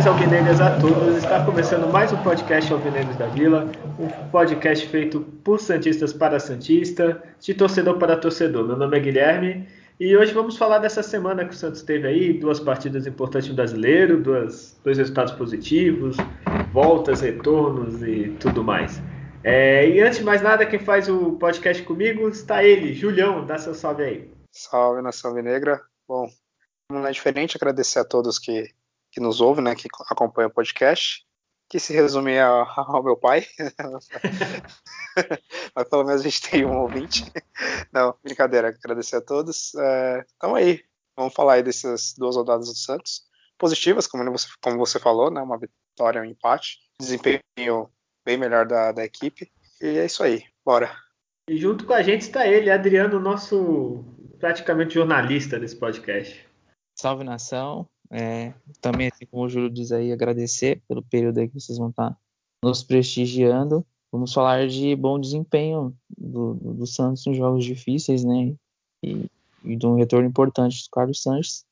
Saudações alvinegras a todos. Está começando mais um podcast Alvinegros da Vila, um podcast feito por santistas para santista, de torcedor para torcedor. Meu nome é Guilherme e hoje vamos falar dessa semana que o Santos teve aí, duas partidas importantes no Brasileiro, duas, dois resultados positivos, voltas, retornos e tudo mais. É, e antes de mais nada, quem faz o podcast comigo está ele, Julião, dá seu salve aí. Salve, Nação Vinegra. Bom, não é diferente agradecer a todos que que nos ouve, né, que acompanha o podcast, que se resume ao, ao meu pai. Mas pelo menos a gente tem um ouvinte. Não, brincadeira, agradecer a todos. Então é, aí, vamos falar aí dessas duas rodadas do Santos. Positivas, como você, como você falou, né, uma vitória, um empate. Desempenho bem melhor da, da equipe. E é isso aí, bora. E junto com a gente está ele, Adriano, nosso praticamente jornalista desse podcast. Salve nação, é, também, assim como o Júlio diz aí, agradecer pelo período aí que vocês vão estar nos prestigiando. Vamos falar de bom desempenho do, do, do Santos nos jogos difíceis, né? E, e, de um retorno importante do Carlos Sanches.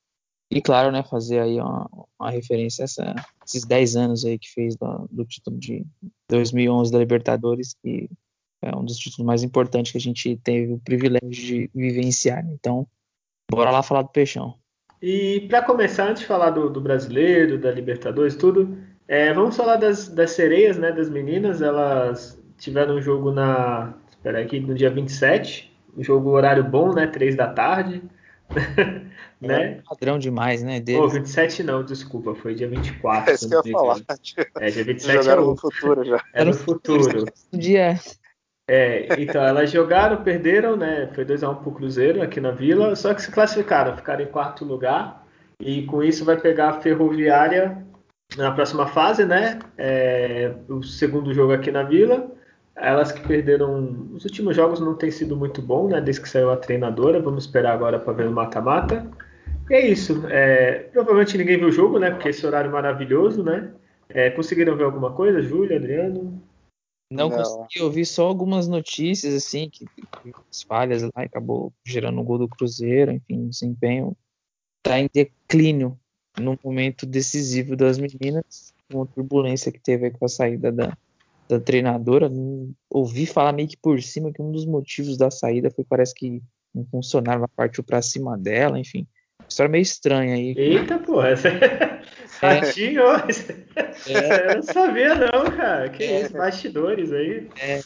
E, claro, né, fazer aí uma, uma referência a essa, esses 10 anos aí que fez do, do título de 2011 da Libertadores, que é um dos títulos mais importantes que a gente teve o privilégio de vivenciar. Então, bora lá falar do Peixão. E para começar, antes de falar do, do brasileiro, da Libertadores, tudo, é, vamos falar das, das sereias, né, das meninas. Elas tiveram um jogo na. Espera aqui, no dia 27. Um jogo horário bom, né? 3 da tarde. né? É padrão demais, né? Deles. Pô, 27 não, desculpa, foi dia 24. É isso que eu ia falar. É, dia 27 Jogaram é o... no futuro já. É no futuro. dia. É, então, elas jogaram, perderam, né? Foi 2x1 pro Cruzeiro aqui na Vila, só que se classificaram, ficaram em quarto lugar. E com isso vai pegar a Ferroviária na próxima fase, né? É, o segundo jogo aqui na Vila. Elas que perderam. Os últimos jogos não tem sido muito bom, né? Desde que saiu a treinadora. Vamos esperar agora para ver o mata-mata. E é isso. É, provavelmente ninguém viu o jogo, né? Porque esse horário maravilhoso, né? É, conseguiram ver alguma coisa, Júlia, Adriano? Não, não, consegui ouvir só algumas notícias, assim, que, que as falhas lá acabou gerando um gol do Cruzeiro, enfim, o desempenho está em declínio no momento decisivo das meninas, com a turbulência que teve com a saída da, da treinadora. Ouvi falar meio que por cima que um dos motivos da saída foi parece que um funcionário partiu para cima dela, enfim. História meio estranha aí. Eita, porra. Essa... Ratinho? É. Eu não sabia, não, cara. Que é. isso, bastidores aí. É,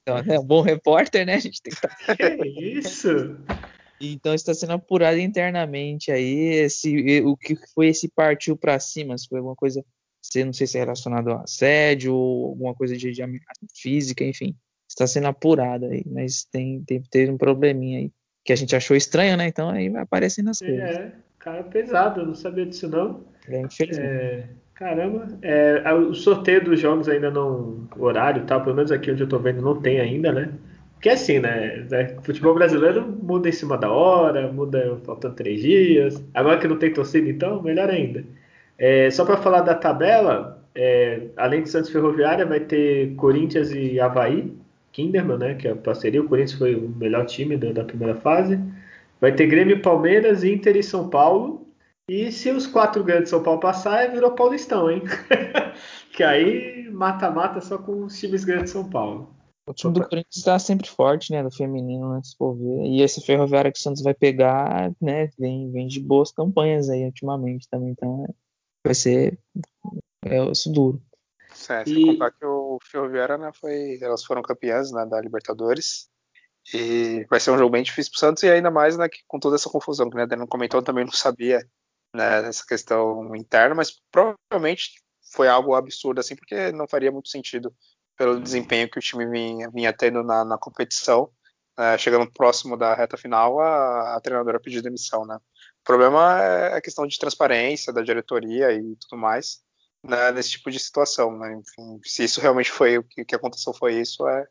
então, é um bom repórter, né? A gente tem que estar. Tá que isso? Então está sendo apurado internamente aí esse, o que foi esse partiu para cima, se foi alguma coisa, se, não sei se é relacionado a assédio ou alguma coisa de, de ameaça física, enfim, está sendo apurado aí, mas tem, tem ter um probleminha aí que a gente achou estranho, né? Então aí vai aparecendo as coisas. É, cara pesado, eu não sabia disso não. É, infelizmente. É, caramba, é, o sorteio dos jogos ainda não. O horário e tal, pelo menos aqui onde eu tô vendo, não tem ainda, né? Porque assim, né? É, futebol brasileiro muda em cima da hora, muda faltando três dias. Agora que não tem torcida, então, melhor ainda. É, só para falar da tabela, é, além de Santos Ferroviária, vai ter Corinthians e Havaí, Kinderman, né? Que é a parceria. O Corinthians foi o melhor time da, da primeira fase. Vai ter Grêmio, Palmeiras, Inter e São Paulo. E se os quatro grandes de São Paulo passar, virou Paulistão, hein? que aí mata-mata só com os times grandes de São Paulo. O time do Corinthians está sempre forte, né? Do feminino, né? Se for ver. E esse Ferroviário que o Santos vai pegar, né? Vem, vem de boas campanhas aí ultimamente também. Então é, vai ser é, isso duro. Certo, e... contar que o Ferroviária, né, foi, elas foram campeãs né, da Libertadores. E vai ser um jogo bem difícil pro Santos, e ainda mais né, com toda essa confusão que né, não comentou, também não sabia né, essa questão interna, mas provavelmente foi algo absurdo, assim, porque não faria muito sentido pelo desempenho que o time vinha, vinha tendo na, na competição. É, chegando próximo da reta final, a, a treinadora pediu demissão, né? O problema é a questão de transparência da diretoria e tudo mais né, nesse tipo de situação, né? Enfim, se isso realmente foi o que, que aconteceu, foi isso, é,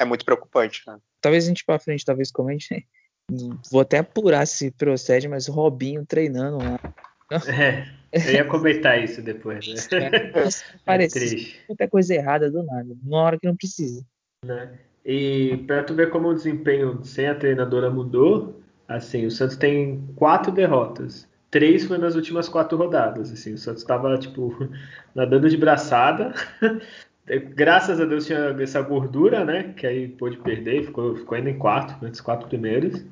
é muito preocupante, né? Talvez a gente para frente, talvez comente? Vou até apurar se procede, mas o Robinho treinando lá. É, eu ia comentar isso depois, né? É, parece muita coisa errada do nada, numa hora que não precisa. Né? E para tu ver como o desempenho sem a treinadora mudou, assim, o Santos tem quatro derrotas três foi nas últimas quatro rodadas. Assim, o Santos estava tipo nadando de braçada. Graças a Deus tinha essa gordura, né? Que aí pôde perder, ficou, ficou ainda em quarto, entre os quatro primeiros.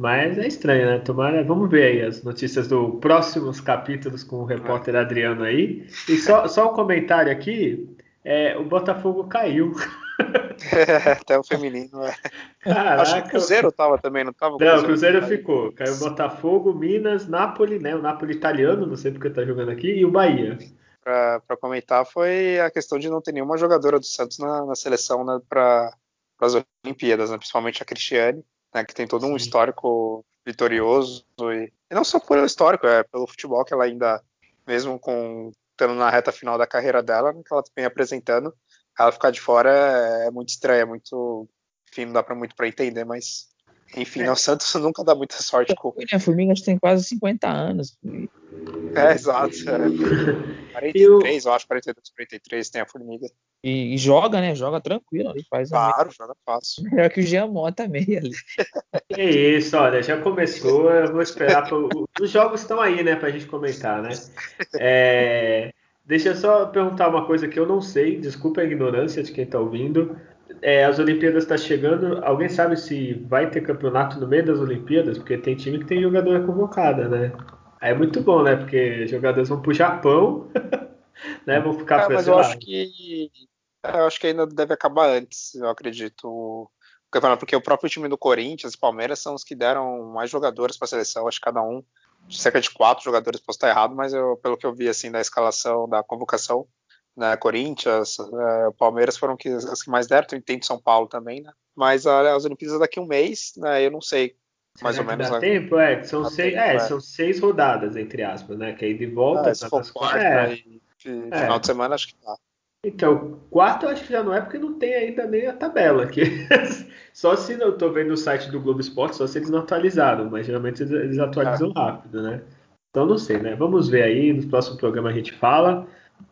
Mas é estranho, né? Tomara, vamos ver aí as notícias dos próximos capítulos com o repórter Adriano aí. E só, só um comentário aqui: é, o Botafogo caiu. até o feminino, é. Caraca. Acho que o Cruzeiro tava também, não tava? O não, o Cruzeiro caiu. ficou. Caiu Botafogo, Minas, Napoli, né? O Napoli italiano, não sei porque tá jogando aqui, e o Bahia. Para comentar foi a questão de não ter nenhuma jogadora do Santos na, na seleção né, para as Olimpíadas, né, principalmente a Cristiane, né, que tem todo um Sim. histórico vitorioso e, e, não só pelo histórico, é pelo futebol que ela ainda, mesmo com estando na reta final da carreira dela, que ela vem apresentando, ela ficar de fora é, é muito estranha, é muito. Enfim, não dá para muito para entender, mas. Enfim, é. o Santos nunca dá muita sorte com. A Formiga tem quase 50 anos. É, exato. É. 43, eu... acho, 42, 43 tem a Formiga. E, e, joga, né? Joga tranquilo ali. Faz claro, joga fácil. Melhor que o Jean Mota meio ali. Que isso, olha, já começou. Eu vou esperar. Pro... Os jogos estão aí, né, pra gente comentar, né? É... Deixa eu só perguntar uma coisa que eu não sei, desculpa a ignorância de quem está ouvindo. É, as Olimpíadas estão tá chegando, alguém sabe se vai ter campeonato no meio das Olimpíadas? Porque tem time que tem jogadora convocada, né? Aí é muito bom, né? Porque jogadores vão para o Japão, né? Vão ficar é, Mas eu acho que eu acho que ainda deve acabar antes, eu acredito. Porque o próprio time do Corinthians Palmeiras são os que deram mais jogadores para a seleção, acho que cada um cerca de quatro jogadores, posso estar errado, mas eu, pelo que eu vi assim da escalação, da convocação, né, Corinthians, é, Palmeiras foram que, as que mais deram, de São Paulo também, né? Mas a, as Olimpíadas daqui a um mês, né, eu não sei mais Será ou menos. Dá tempo? É, são, seis, tempo, é, é, são seis rodadas, entre aspas, né? Que aí de volta. É, se for quarta é. e, e é. final de semana, acho que tá. Então, quarto eu acho que já não é porque não tem ainda nem a tabela aqui. Só se eu tô vendo no site do Globo Esporte, só se eles não atualizaram, mas geralmente eles atualizam ah. rápido, né? Então não sei, né? Vamos ver aí, no próximo programa a gente fala.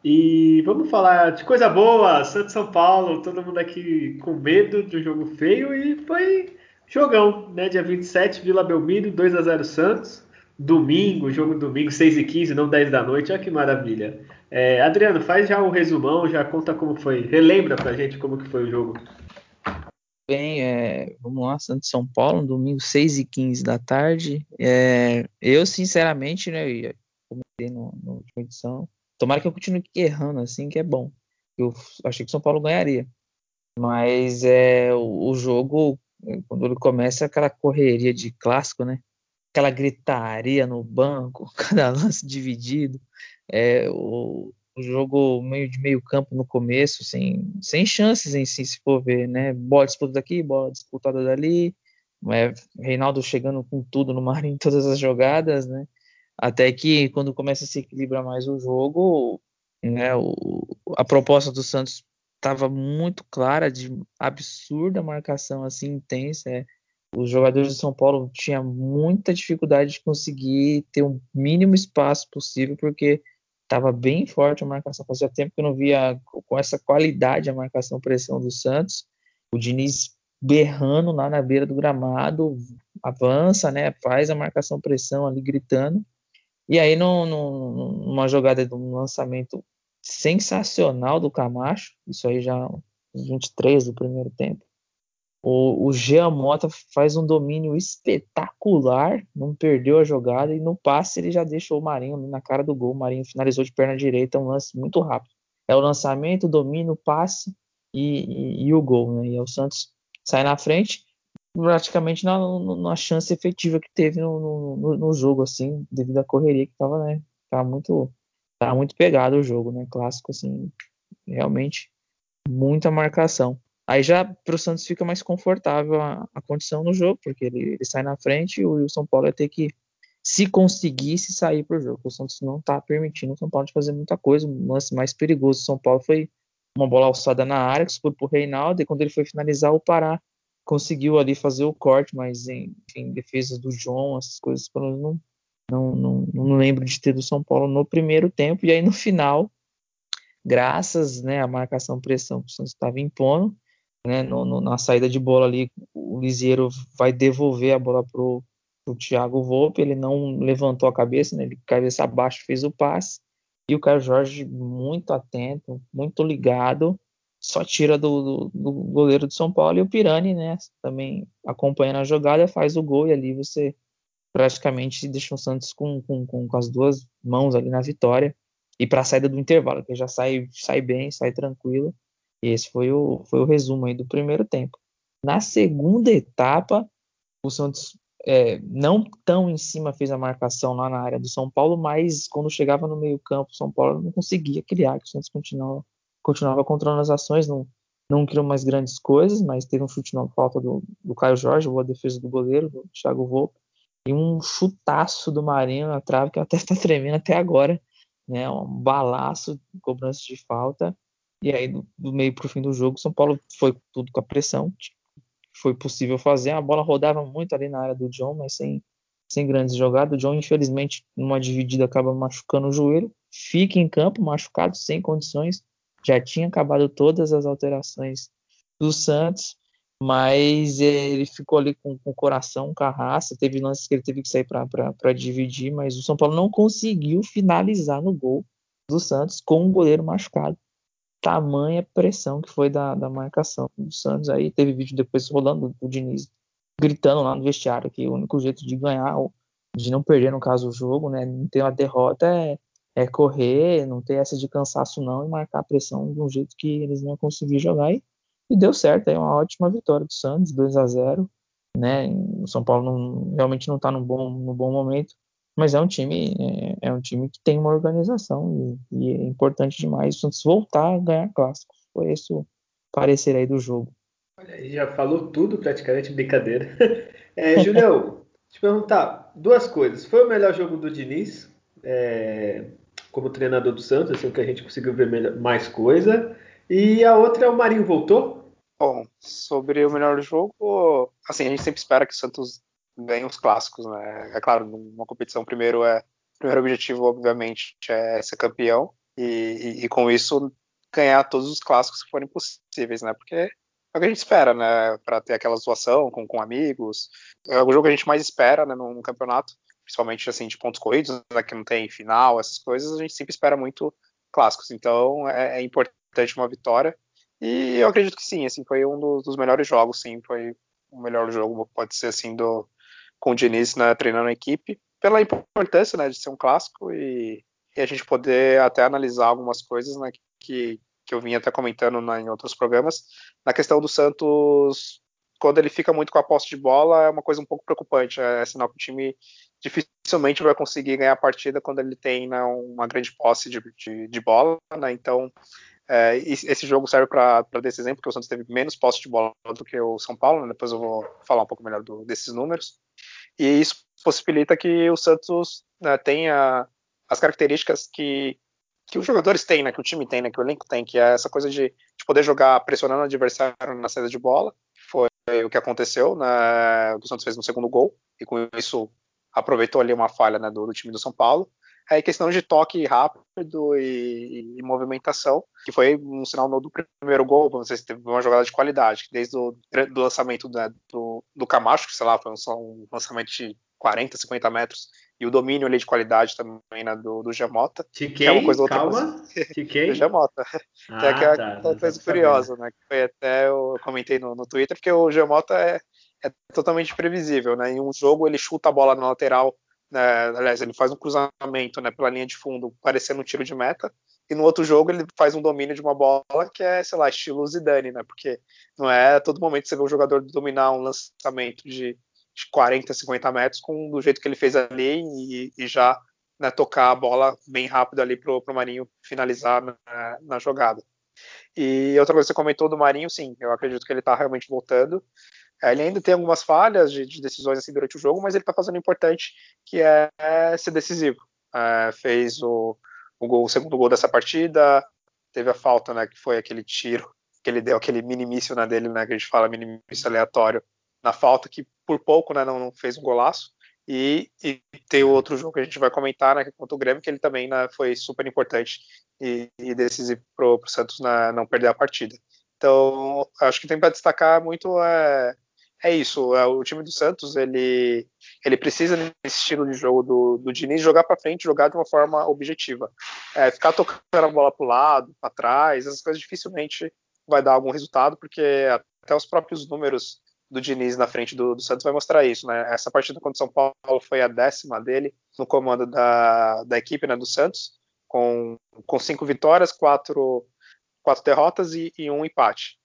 E vamos falar de coisa boa, Santos São Paulo, todo mundo aqui com medo de um jogo feio e foi jogão, né? Dia 27, Vila Belmiro, 2 a 0 Santos. Domingo, jogo domingo, 6 e 15 não 10 da noite, olha que maravilha. É, Adriano, faz já um resumão, já conta como foi, relembra pra gente como que foi o jogo. Bem, é, vamos lá, Santos São Paulo, domingo 6 e 15 da tarde. É, eu, sinceramente, né, eu comentei no, no última edição, tomara que eu continue errando assim, que é bom. Eu achei que São Paulo ganharia. Mas é, o, o jogo, quando ele começa, aquela correria de clássico, né? Aquela gritaria no banco, cada lance dividido. É, o, jogo meio de meio campo no começo, sem, sem chances em si, se for ver, né? Bola disputada daqui, bola disputada dali. É, Reinaldo chegando com tudo no mar em todas as jogadas, né? Até que quando começa a se equilibrar mais o jogo, né, o, a proposta do Santos estava muito clara, de absurda marcação assim intensa. É. Os jogadores de São Paulo tinham muita dificuldade de conseguir ter o mínimo espaço possível, porque estava bem forte a marcação. Fazia tempo que eu não via com essa qualidade a marcação pressão do Santos. O Diniz berrando lá na beira do gramado, avança, né? Faz a marcação pressão ali gritando. E aí, numa jogada de um lançamento sensacional do Camacho, isso aí já 23 do primeiro tempo, o, o Jean Mota faz um domínio espetacular, não perdeu a jogada e no passe ele já deixou o Marinho na cara do gol. O Marinho finalizou de perna direita, um lance muito rápido. É o lançamento, o domínio, o passe e, e, e, o gol. Né? E o Santos sai na frente, praticamente na, na chance efetiva que teve no, no, no, jogo, assim, devido à correria que estava, né? Tava muito, tava muito pegado o jogo, né? Clássico, assim, realmente muita marcação. Aí já para o Santos fica mais confortável a, a, condição no jogo, porque ele, ele sai na frente e o, São Paulo vai ter que, se conseguisse, sair para o jogo. O Santos não está permitindo o São Paulo de fazer muita coisa. O lance mais perigoso do São Paulo foi uma bola alçada na área, que foi para o Reinaldo, e quando ele foi finalizar, o Pará conseguiu ali fazer o corte, mas em, em defesa do João, essas coisas, não, não, não, não lembro de ter do São Paulo no primeiro tempo, e aí no final, graças né, à marcação pressão que o Santos estava impondo, né, no, no, na saída de bola ali, o Lisieiro vai devolver a bola pro, o Thiago Volpe, ele não levantou a cabeça, né? ele cabeça abaixo fez o passe, e o Caio Jorge muito atento, muito ligado, só tira do, do, do, goleiro do São Paulo e o Pirani, né, também acompanhando a jogada, faz o gol e ali você praticamente deixa o Santos com, com, com as duas mãos ali na vitória e para a saída do intervalo, que já sai, sai bem, sai tranquilo. E esse foi o, foi o resumo aí do primeiro tempo. Na segunda etapa, o Santos é, não tão em cima fez a marcação lá na área do São Paulo, mas quando chegava no meio campo, o São Paulo não conseguia criar, que o Santos continuava, continuava controlando as ações, não, não criou mais grandes coisas, mas teve um chute na falta do, do Caio Jorge, boa defesa do goleiro, do Thiago Volpe, e um chutaço do Marinho na trave, que até está tremendo até agora, né, um balaço, cobrança de falta, e aí do, do meio para o fim do jogo, São Paulo foi tudo com a pressão, foi possível fazer. A bola rodava muito ali na área do John, mas sem, sem grandes jogadas. O John, infelizmente, numa dividida, acaba machucando o joelho. Fica em campo machucado, sem condições. Já tinha acabado todas as alterações do Santos, mas ele ficou ali com, com o coração, com a raça. Teve lances que ele teve que sair para dividir, mas o São Paulo não conseguiu finalizar no gol do Santos com o goleiro machucado tamanha pressão que foi da, da marcação do Santos. Aí teve vídeo depois rolando o Diniz gritando lá no vestiário que o único jeito de ganhar, de não perder, no caso, o jogo, né? Não ter uma derrota é, é correr, não ter essa de cansaço não e marcar a pressão de um jeito que eles não conseguiram jogar. E, e deu certo, é uma ótima vitória do Santos, 2 a 0 né? O São Paulo não, realmente não está no bom, no bom momento, mas é um time é, é um time que tem uma organização e, e, é importante demais o Santos voltar a ganhar clássico. Foi esse o parecer aí do jogo. Olha, já falou tudo praticamente, brincadeira. É, Julião, te perguntar duas coisas. Foi o melhor jogo do Diniz é, como treinador do Santos, assim que a gente conseguiu ver mais coisa. E a outra é o Marinho voltou? Bom, sobre o melhor jogo, assim, a gente sempre espera que o Santos ganha os clássicos, né? É claro, numa competição, primeiro é primeiro objetivo, obviamente, é ser campeão e, e, e, com isso ganhar todos os clássicos que forem possíveis, né? Porque é o que a gente espera, né? Para ter aquela situação com, com amigos. É o jogo que a gente mais espera, né? No campeonato, principalmente assim de pontos corridos, né? Que não tem final, essas coisas. A gente sempre espera muito clássicos. Então é, é importante uma vitória. E eu acredito que sim, assim, foi um dos, dos melhores jogos, sim, foi o melhor jogo, pode ser assim, do, com o Diniz né, treinando a equipe, pela importância né, de ser um clássico e, e, a gente poder até analisar algumas coisas né, que, que eu vinha até comentando né, em outros programas. Na questão do Santos, quando ele fica muito com a posse de bola, é uma coisa um pouco preocupante. É sinal que o time dificilmente vai conseguir ganhar a partida quando ele tem né, uma grande posse de, de, de bola. Né, então, é, esse jogo serve para dar esse exemplo, porque o Santos teve menos posse de bola do que o São Paulo, né? depois eu vou falar um pouco melhor do, desses números. E isso possibilita que o Santos né, tenha as características que, que os jogadores têm, né, que o time tem, né, que o elenco tem, que é essa coisa de, de poder jogar pressionando o adversário na saída de bola. Foi o que aconteceu, né, o Santos fez no segundo gol, e com isso aproveitou ali uma falha né, do, do time do São Paulo. É questão de toque rápido e, e, movimentação, que foi um sinal do primeiro gol, vocês teve uma jogada de qualidade, desde o do lançamento né, do, do Camacho, que sei lá, foi só um lançamento de 40, 50 metros, e o domínio ali de qualidade também né, do, do Jamota. Tiquei, que é uma coisa outra calma, Tiquei. do Jamota. Ah, que é tá, uma coisa curiosa, né? Que foi até eu comentei no, no Twitter, porque o Jamota é, é totalmente previsível, né? Em um jogo ele chuta a bola na lateral né, aliás, ele faz um cruzamento né, pela linha de fundo, parecendo um tiro de meta, e no outro jogo ele faz um domínio de uma bola que é, sei lá, estilo Zidane, né? Porque não é a todo momento você vê um jogador dominar um lançamento de, de 40, 50 metros com do jeito que ele fez ali e, e já né, tocar a bola bem rápido ali pro, pro Marinho finalizar na, na jogada. E outra coisa que você comentou do Marinho, sim, eu acredito que ele está realmente voltando. É, ele ainda tem algumas falhas de, de, decisões assim durante o jogo, mas ele está fazendo o importante, que é, ser decisivo. É, fez o, o, gol, o, segundo gol dessa partida, teve a falta, né, que foi aquele tiro que ele deu, aquele minimício na dele, né, que a gente fala minimício aleatório, na falta, que por pouco né, não, não fez um golaço. E, e, tem o outro jogo que a gente vai comentar, né, é contra o Grêmio, que ele também né, foi super importante e, e decisivo para o Santos né, não perder a partida. Então, acho que tem para destacar muito é, é isso. É, o time do Santos ele, ele precisa nesse estilo de jogo do, do Diniz jogar para frente, jogar de uma forma objetiva. É, ficar tocando a bola para o lado, para trás, essas coisas dificilmente vai dar algum resultado, porque até os próprios números do Diniz na frente do, do, Santos vai mostrar isso, né? Essa partida contra o São Paulo foi a décima dele no comando da, da equipe, né, do Santos, com, com cinco vitórias, quatro, quatro derrotas e, e um empate.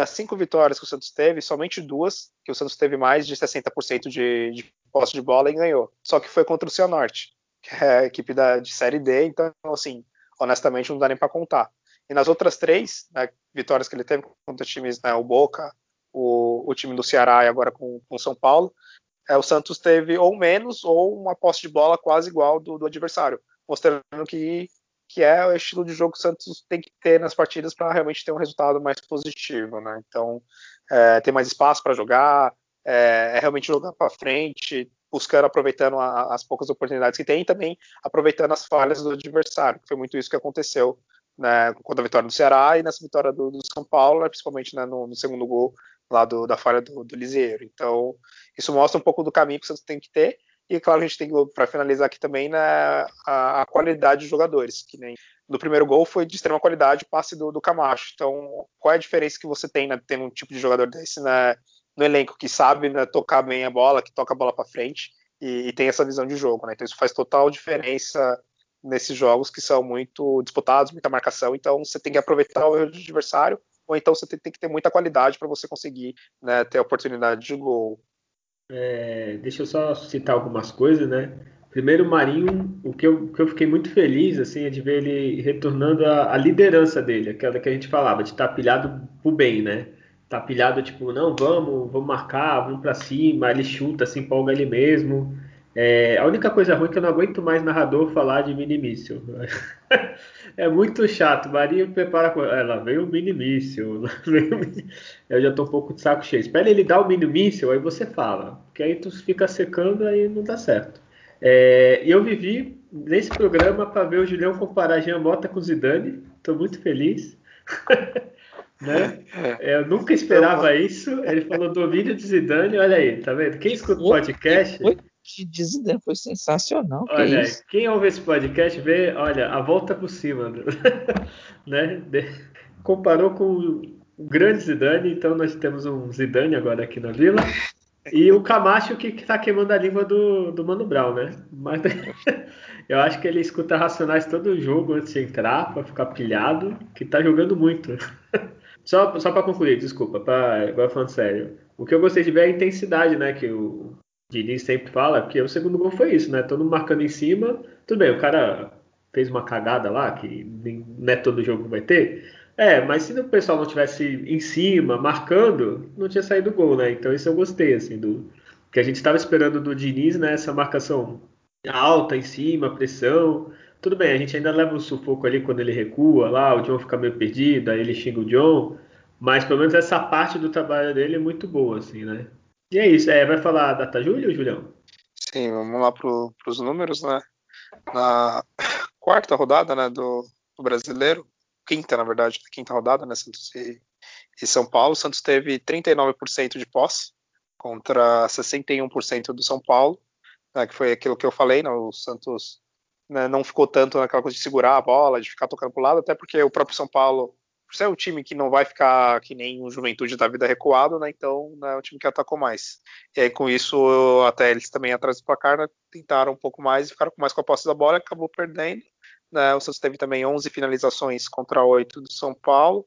Das cinco vitórias que o Santos teve, somente duas, que o Santos teve mais de 60% de, de posse de bola e ganhou. Só que foi contra o Cianorte, que é a equipe da, de Série D, então, assim, honestamente não dá nem para contar. E nas outras três né, vitórias que ele teve contra times, né, o Boca, o, o, time do Ceará e agora com o São Paulo, é, o Santos teve ou menos ou uma posse de bola quase igual do, do adversário, mostrando que, que é o estilo de jogo que o Santos tem que ter nas partidas para realmente ter um resultado mais positivo. Né? Então, é, ter mais espaço para jogar, é, é, realmente jogar para frente, buscando, aproveitando a, as poucas oportunidades que tem e também aproveitando as falhas do adversário, que foi muito isso que aconteceu né, contra a vitória do Ceará e nessa vitória do, do São Paulo, né, principalmente né, no, no, segundo gol lá do, da falha do, do Lisieiro. Então, isso mostra um pouco do caminho que o Santos tem que ter. E, claro, a gente tem, para finalizar aqui também, né, a, a, qualidade dos jogadores, que nem no primeiro gol foi de extrema qualidade o passe do, do Camacho. Então, qual é a diferença que você tem, né, tendo um tipo de jogador desse né, no elenco, que sabe né, tocar bem a bola, que toca a bola para frente e, e, tem essa visão de jogo, né? Então, isso faz total diferença nesses jogos que são muito disputados, muita marcação, então você tem que aproveitar o adversário, ou então você tem, que ter muita qualidade para você conseguir né, ter a oportunidade de gol. É, deixa eu só citar algumas coisas, né? Primeiro, Marinho, o que eu, que eu fiquei muito feliz assim, é de ver ele retornando à, liderança dele, aquela que a gente falava, de estar pilhado pro bem, né? Tá pilhado, tipo, não, vamos, vamos marcar, vamos para cima, ele chuta, se empolga ele mesmo. É, a única coisa ruim é que eu não aguento mais narrador falar de mini míssil. é muito chato. Maria prepara. Ela veio o mini míssil. Eu já tô um pouco de saco cheio. Espera ele dar o mini míssil, aí você fala. Porque aí tu fica secando aí não dá certo. É, eu vivi nesse programa para ver o Julião comparar Jean Mota com Zidane. Tô muito feliz. né? É, eu nunca esperava isso. Ele falou domínio de Zidane. Olha aí, tá vendo? Quem escuta o podcast de Zidane foi sensacional. Olha, que quem ouve esse podcast vê, olha, a volta por cima, né? Comparou com o grande Zidane, então nós temos um Zidane agora aqui na Vila. E o Camacho que, que tá queimando a língua do, do Mano Brown, né? Mas eu acho que ele escuta Racionais todo o jogo antes de entrar, para ficar pilhado, que tá jogando muito. Só, só para concluir, desculpa, pra, agora falando sério. O que eu gostei de ver é a intensidade, né? Que o, Diniz sempre fala que o segundo gol foi isso, né? Todo mundo marcando em cima. Tudo bem, o cara fez uma cagada lá, que não é todo jogo vai ter. É, mas se o pessoal não tivesse em cima, marcando, não tinha saído gol, né? Então isso eu gostei, assim, do que a gente estava esperando do Diniz, né? Essa marcação alta em cima, pressão. Tudo bem, a gente ainda leva um sufoco ali quando ele recua lá, o John fica meio perdido, aí ele xinga o John. Mas pelo menos essa parte do trabalho dele é muito boa, assim, né? E é isso. É, vai falar a data Júlio, Julião? Sim, vamos lá para os números, né? Na quarta rodada né, do, do, brasileiro, quinta, na verdade, quinta rodada, né? Santos e, e São Paulo. Santos teve 39% de posse contra 61% do São Paulo, né, que foi aquilo que eu falei, né, o Santos né, não ficou tanto naquela coisa de segurar a bola, de ficar tocando para o lado, até porque o próprio São Paulo por ser um time que não vai ficar que nem o Juventude da vida recuado, né? Então né, é o time que atacou mais. E aí com isso, até eles também atrás do placar, né, tentaram um pouco mais e ficaram mais com a posse da bola, acabou perdendo. Né? O Santos teve também 11 finalizações contra 8 do São Paulo.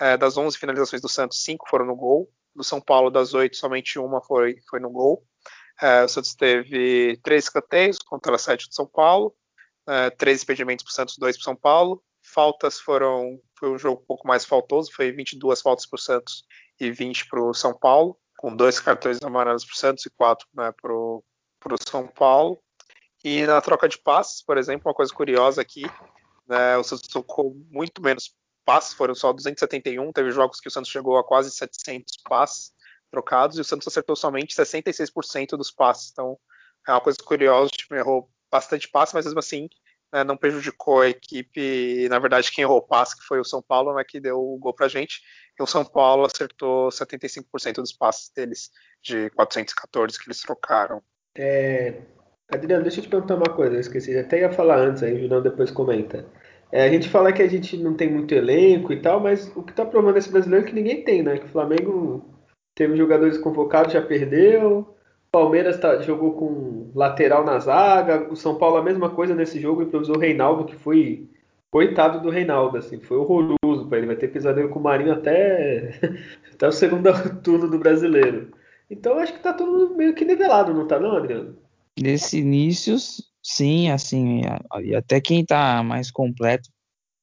É, das 11 finalizações do Santos, 5 foram no gol. Do São Paulo, das 8, somente uma foi, foi no gol. É, o Santos teve 3 escanteios contra 7 do São Paulo. É, 3 impedimentos para o Santos, 2 para São Paulo faltas foram. Foi um jogo um pouco mais faltoso, foi 22 faltas para o Santos e 20 para o São Paulo, com dois cartões amarelos para o Santos e quatro né, para o São Paulo. E na troca de passes, por exemplo, uma coisa curiosa aqui, né, o Santos tocou muito menos passes, foram só 271, teve jogos que o Santos chegou a quase 700 passes trocados e o Santos acertou somente 66% dos passes. Então é uma coisa curiosa, o time errou bastante passes, mas mesmo assim né, não prejudicou a equipe. Na verdade, quem errou o passe, que foi o São Paulo, né, que deu o gol pra gente. E o São Paulo acertou 75% dos passes deles, de 414 que eles trocaram. É... Adriano, deixa eu te perguntar uma coisa, eu esqueci, até ia falar antes aí, o Junão depois comenta. É, a gente fala que a gente não tem muito elenco e tal, mas o que tá provando esse brasileiro é que ninguém tem, né? Que o Flamengo teve jogadores convocados, já perdeu. Palmeiras tá, jogou com lateral na zaga. O São Paulo a mesma coisa nesse jogo, improvisou o Reinaldo, que foi coitado do Reinaldo, assim, foi horroroso para ele. Vai ter pesadelo com o Marinho até, até o segundo turno do brasileiro. Então acho que tá tudo meio que nivelado, não tá não, Adriano? Nesse início, sim, assim, e até quem tá mais completo,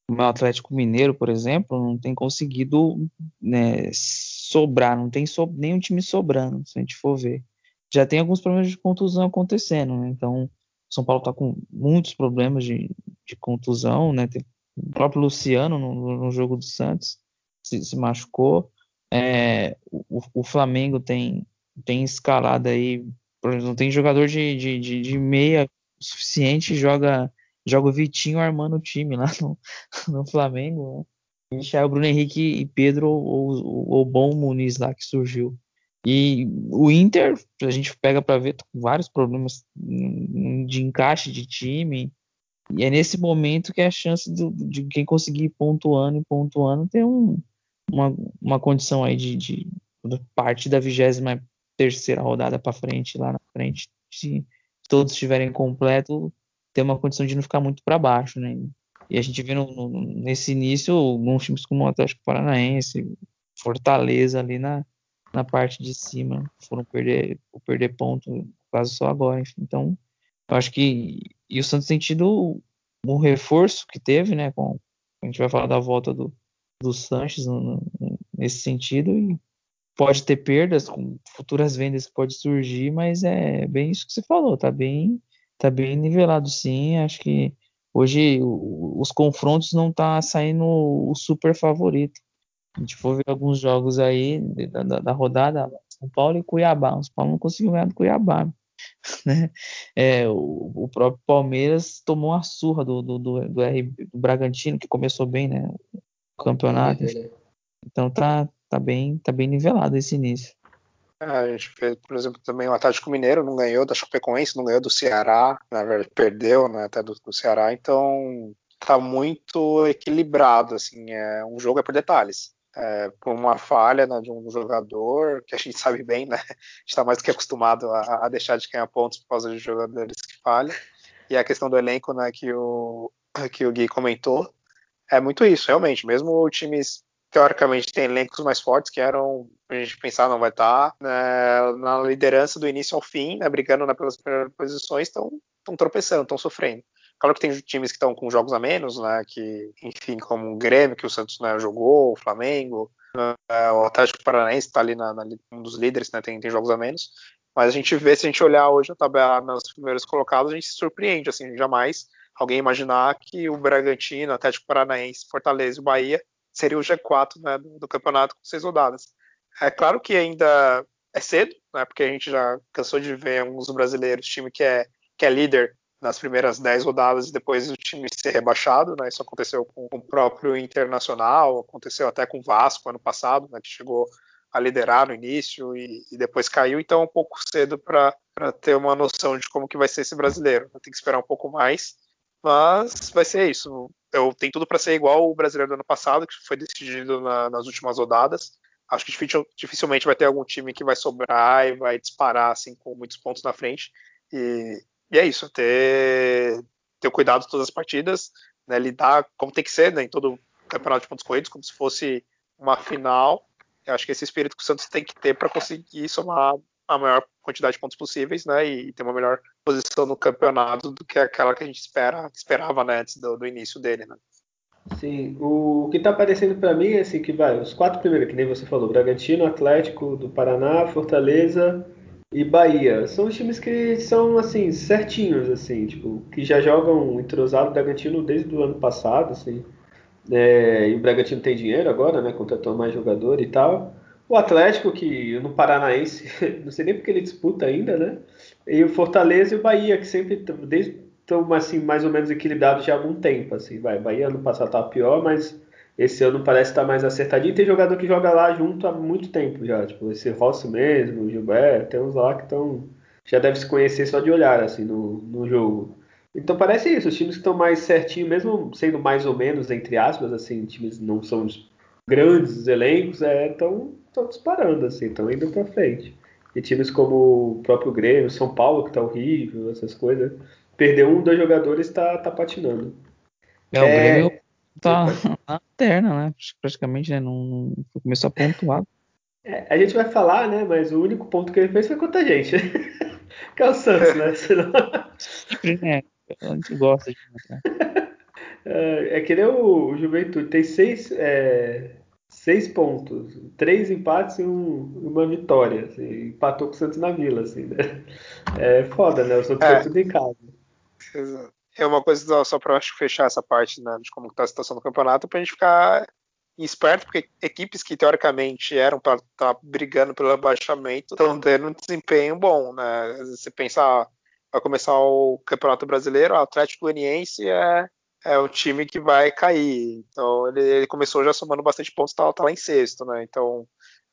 é o Atlético Mineiro, por exemplo, não tem conseguido né, sobrar, não tem so, nenhum time sobrando, se a gente for ver. Já tem alguns problemas de contusão acontecendo, né? Então, São Paulo está com muitos problemas de, de contusão, né? Tem, o próprio Luciano no, no jogo do Santos se, se machucou. É, o, o, Flamengo tem, tem escalado aí, por exemplo, não tem jogador de, de, de, de meia suficiente, joga joga o Vitinho armando o time lá no, no Flamengo. Né? Michel, Bruno Henrique e Pedro, o, o bom Muniz lá que surgiu. E o Inter, a gente pega para ver, tá com vários problemas de encaixe de time. E é nesse momento que a chance do, de quem conseguir pontuando e pontuando ter um, uma, uma condição aí de, de, de parte da 23 terceira rodada para frente, lá na frente, se todos estiverem completo, ter uma condição de não ficar muito para baixo, né? E a gente vê no, no, nesse início alguns times como o Atlético Paranaense, Fortaleza ali na, na parte de cima foram perder, perder ponto quase só agora. Enfim. Então, eu acho que e o Santos tem tido um reforço que teve, né? Com, a gente vai falar da volta do, do Sanches no, no, nesse sentido e pode ter perdas com futuras vendas que pode surgir, mas é bem isso que você falou, tá bem, tá bem nivelado sim. Acho que hoje os confrontos não tá saindo o super favorito. A gente for ver alguns jogos aí da, da, da rodada, São Paulo e Cuiabá. O São Paulo não conseguiu ganhar do Cuiabá. Né? É, o, o, próprio Palmeiras tomou uma surra do, do, do, do, R, do Bragantino, que começou bem né, o campeonato. Então tá, tá, bem, tá bem nivelado esse início. É, a gente fez, por exemplo, também o Atlético Mineiro não ganhou da Chapecoense, não ganhou do Ceará, na verdade perdeu né, até do, do Ceará, então tá muito equilibrado, assim, é, um jogo é por detalhes é, por uma falha né, de um jogador, que a gente sabe bem, né? A gente está mais do que acostumado a, a, deixar de ganhar pontos por causa de jogadores que falham. E a questão do elenco, né, que o, que o Gui comentou, é muito isso, realmente. Mesmo times teoricamente têm elencos mais fortes, que eram, a gente pensar, não vai estar tá, né, na liderança do início ao fim, né, brigando né, pelas primeiras posições, estão tropeçando, estão sofrendo. Claro que tem times que estão com jogos a menos, né? Que, enfim, como o Grêmio, que o Santos né, jogou, o Flamengo, né, o Atlético Paranaense está ali na, na, um dos líderes, né? Tem, tem jogos a menos. Mas a gente vê, se a gente olhar hoje a tabela nos primeiros colocados, a gente se surpreende, assim, jamais alguém imaginar que o Bragantino, Atlético Paranaense, Fortaleza e o Bahia seria o G4 né, do, do, campeonato com seis rodadas. É claro que ainda é cedo, né, porque a gente já cansou de ver alguns brasileiros, time que é, que é líder nas primeiras 10 rodadas e depois o time ser rebaixado, né? Isso aconteceu com o próprio Internacional, aconteceu até com o Vasco ano passado, né? Que chegou a liderar no início e, e depois caiu, então é um pouco cedo para ter uma noção de como que vai ser esse brasileiro. Tem que esperar um pouco mais, mas vai ser isso. Eu tenho tudo para ser igual o brasileiro do ano passado, que foi decidido na, nas últimas rodadas. Acho que dificilmente vai ter algum time que vai sobrar e vai disparar assim com muitos pontos na frente. E, e é isso, ter, ter cuidado todas as partidas, né, lidar como tem que ser né, em todo campeonato de pontos corridos, como se fosse uma final. Eu acho que esse espírito que o Santos tem que ter para conseguir somar a maior quantidade de pontos possíveis, né, e ter uma melhor posição no campeonato do que aquela que a gente espera, esperava, né, antes do, do início dele, né. Sim, o que está aparecendo para mim é assim que vai, os quatro primeiros, que nem você falou, Bragantino, Atlético do Paraná, Fortaleza, e Bahia. São os times que são, assim, certinhos, assim, tipo, que já jogam entrosado o Bragantino desde o ano passado, assim. É, e o Bragantino tem dinheiro agora, né? Contratou mais jogador e tal. O Atlético, que no Paranaense, não sei nem porque ele disputa ainda, né? E o Fortaleza e o Bahia, que sempre, estão assim, mais ou menos equilibrados já há algum tempo. Assim, vai. Bahia ano passado estava pior, mas esse ano parece estar mais acertadinho. Tem jogador que joga lá junto há muito tempo já. Tipo, esse Rossi mesmo, o Gilberto, tem uns lá que estão. Já deve se conhecer só de olhar assim no, no jogo. Então parece isso, os times que estão mais certinho, mesmo sendo mais ou menos, entre aspas, assim, times não são grandes elencos, estão é, disparando, assim, estão indo para frente. E times como o próprio Grêmio, São Paulo, que tá horrível, essas coisas. Perder um, dois jogadores tá, tá patinando. É, o é... Grêmio tá na terna, né? Praticamente, né? Não, começou a pontuar. É, a gente vai falar, né? Mas o único ponto que ele fez foi contra a gente. que é o Santos, né? Senão... Né? A gente gosta de É, é que nem o, o Juventude, tem seis, é, seis pontos, três empates e um, uma vitória. Assim, empatou com o Santos na Vila, assim, né? É foda, né? O Santos é. foi tudo em casa. É uma coisa só para fechar essa parte né, de como está a situação do campeonato, para a gente ficar esperto, porque equipes que teoricamente eram para estar tá brigando pelo abaixamento estão tendo um desempenho bom, né? Você pensar, vai começar o Campeonato Brasileiro, o Atlético Goianiense é é o time que vai cair. Então ele, ele começou já somando bastante pontos, tá, tá lá em sexto, né? Então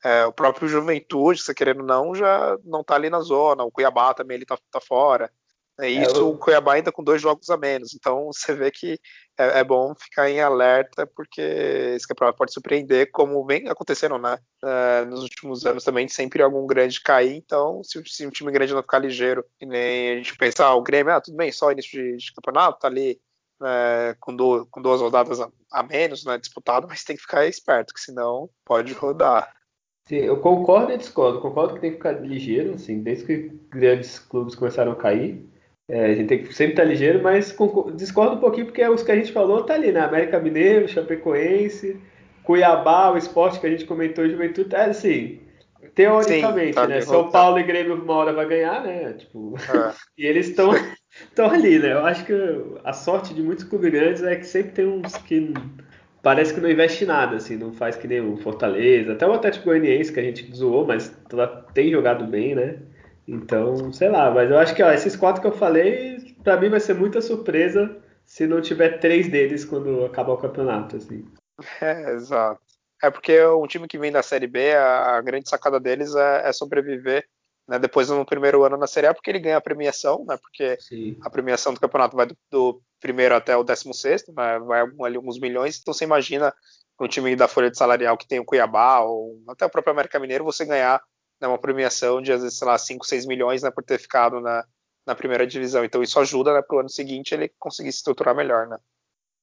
é, o próprio Juventude, se querendo não, já não tá ali na zona. O Cuiabá também ele tá, tá fora. É isso, é, eu... o Cuiabá ainda com dois jogos a menos. Então você vê que é, é, bom ficar em alerta, porque esse campeonato pode surpreender, como vem acontecendo, né? É, nos últimos anos também, sempre algum grande cair. Então, se, se um time grande não ficar ligeiro, e nem a gente pensar, ah, o Grêmio, ah, tudo bem, só início de, de campeonato, tá ali é, com, do, com, duas rodadas a, a, menos, né, disputado, mas tem que ficar esperto, que senão pode rodar. Sim, eu concordo e discordo. Concordo que tem que ficar ligeiro, assim, desde que grandes clubes começaram a cair. É, a gente tem que sempre estar ligeiro, mas discordo um pouquinho porque os que a gente falou tá ali, né? América Mineiro, Chapecoense, Cuiabá, o esporte que a gente comentou, Juventude, é assim, teoricamente, Sim, tá né? São Paulo e Grêmio uma hora vai ganhar, né? Tipo, é. e eles estão estão ali, né? Eu acho que a sorte de muitos clubes grandes é que sempre tem uns que parece que não investe nada, assim, não faz que nem o Fortaleza, até o Atlético Goianiense que a gente zoou, mas tem jogado bem, né? Então, sei lá, mas eu acho que ó, esses quatro que eu falei, para mim vai ser muita surpresa se não tiver três deles quando acabar o campeonato, assim. É, exato. É porque um time que vem da Série B, a, a grande sacada deles é, é sobreviver né, depois no primeiro ano na Série A, porque ele ganha a premiação, né, porque Sim. a premiação do campeonato vai do, do primeiro até o décimo sexto, né, vai ali alguns milhões, então você imagina um time da folha de salarial que tem o Cuiabá, ou até o próprio América Mineiro, você ganhar né, uma premiação de, às vezes, sei lá, 5, 6 milhões né, por ter ficado na, na primeira divisão, então isso ajuda né, para o ano seguinte ele conseguir se estruturar melhor, né.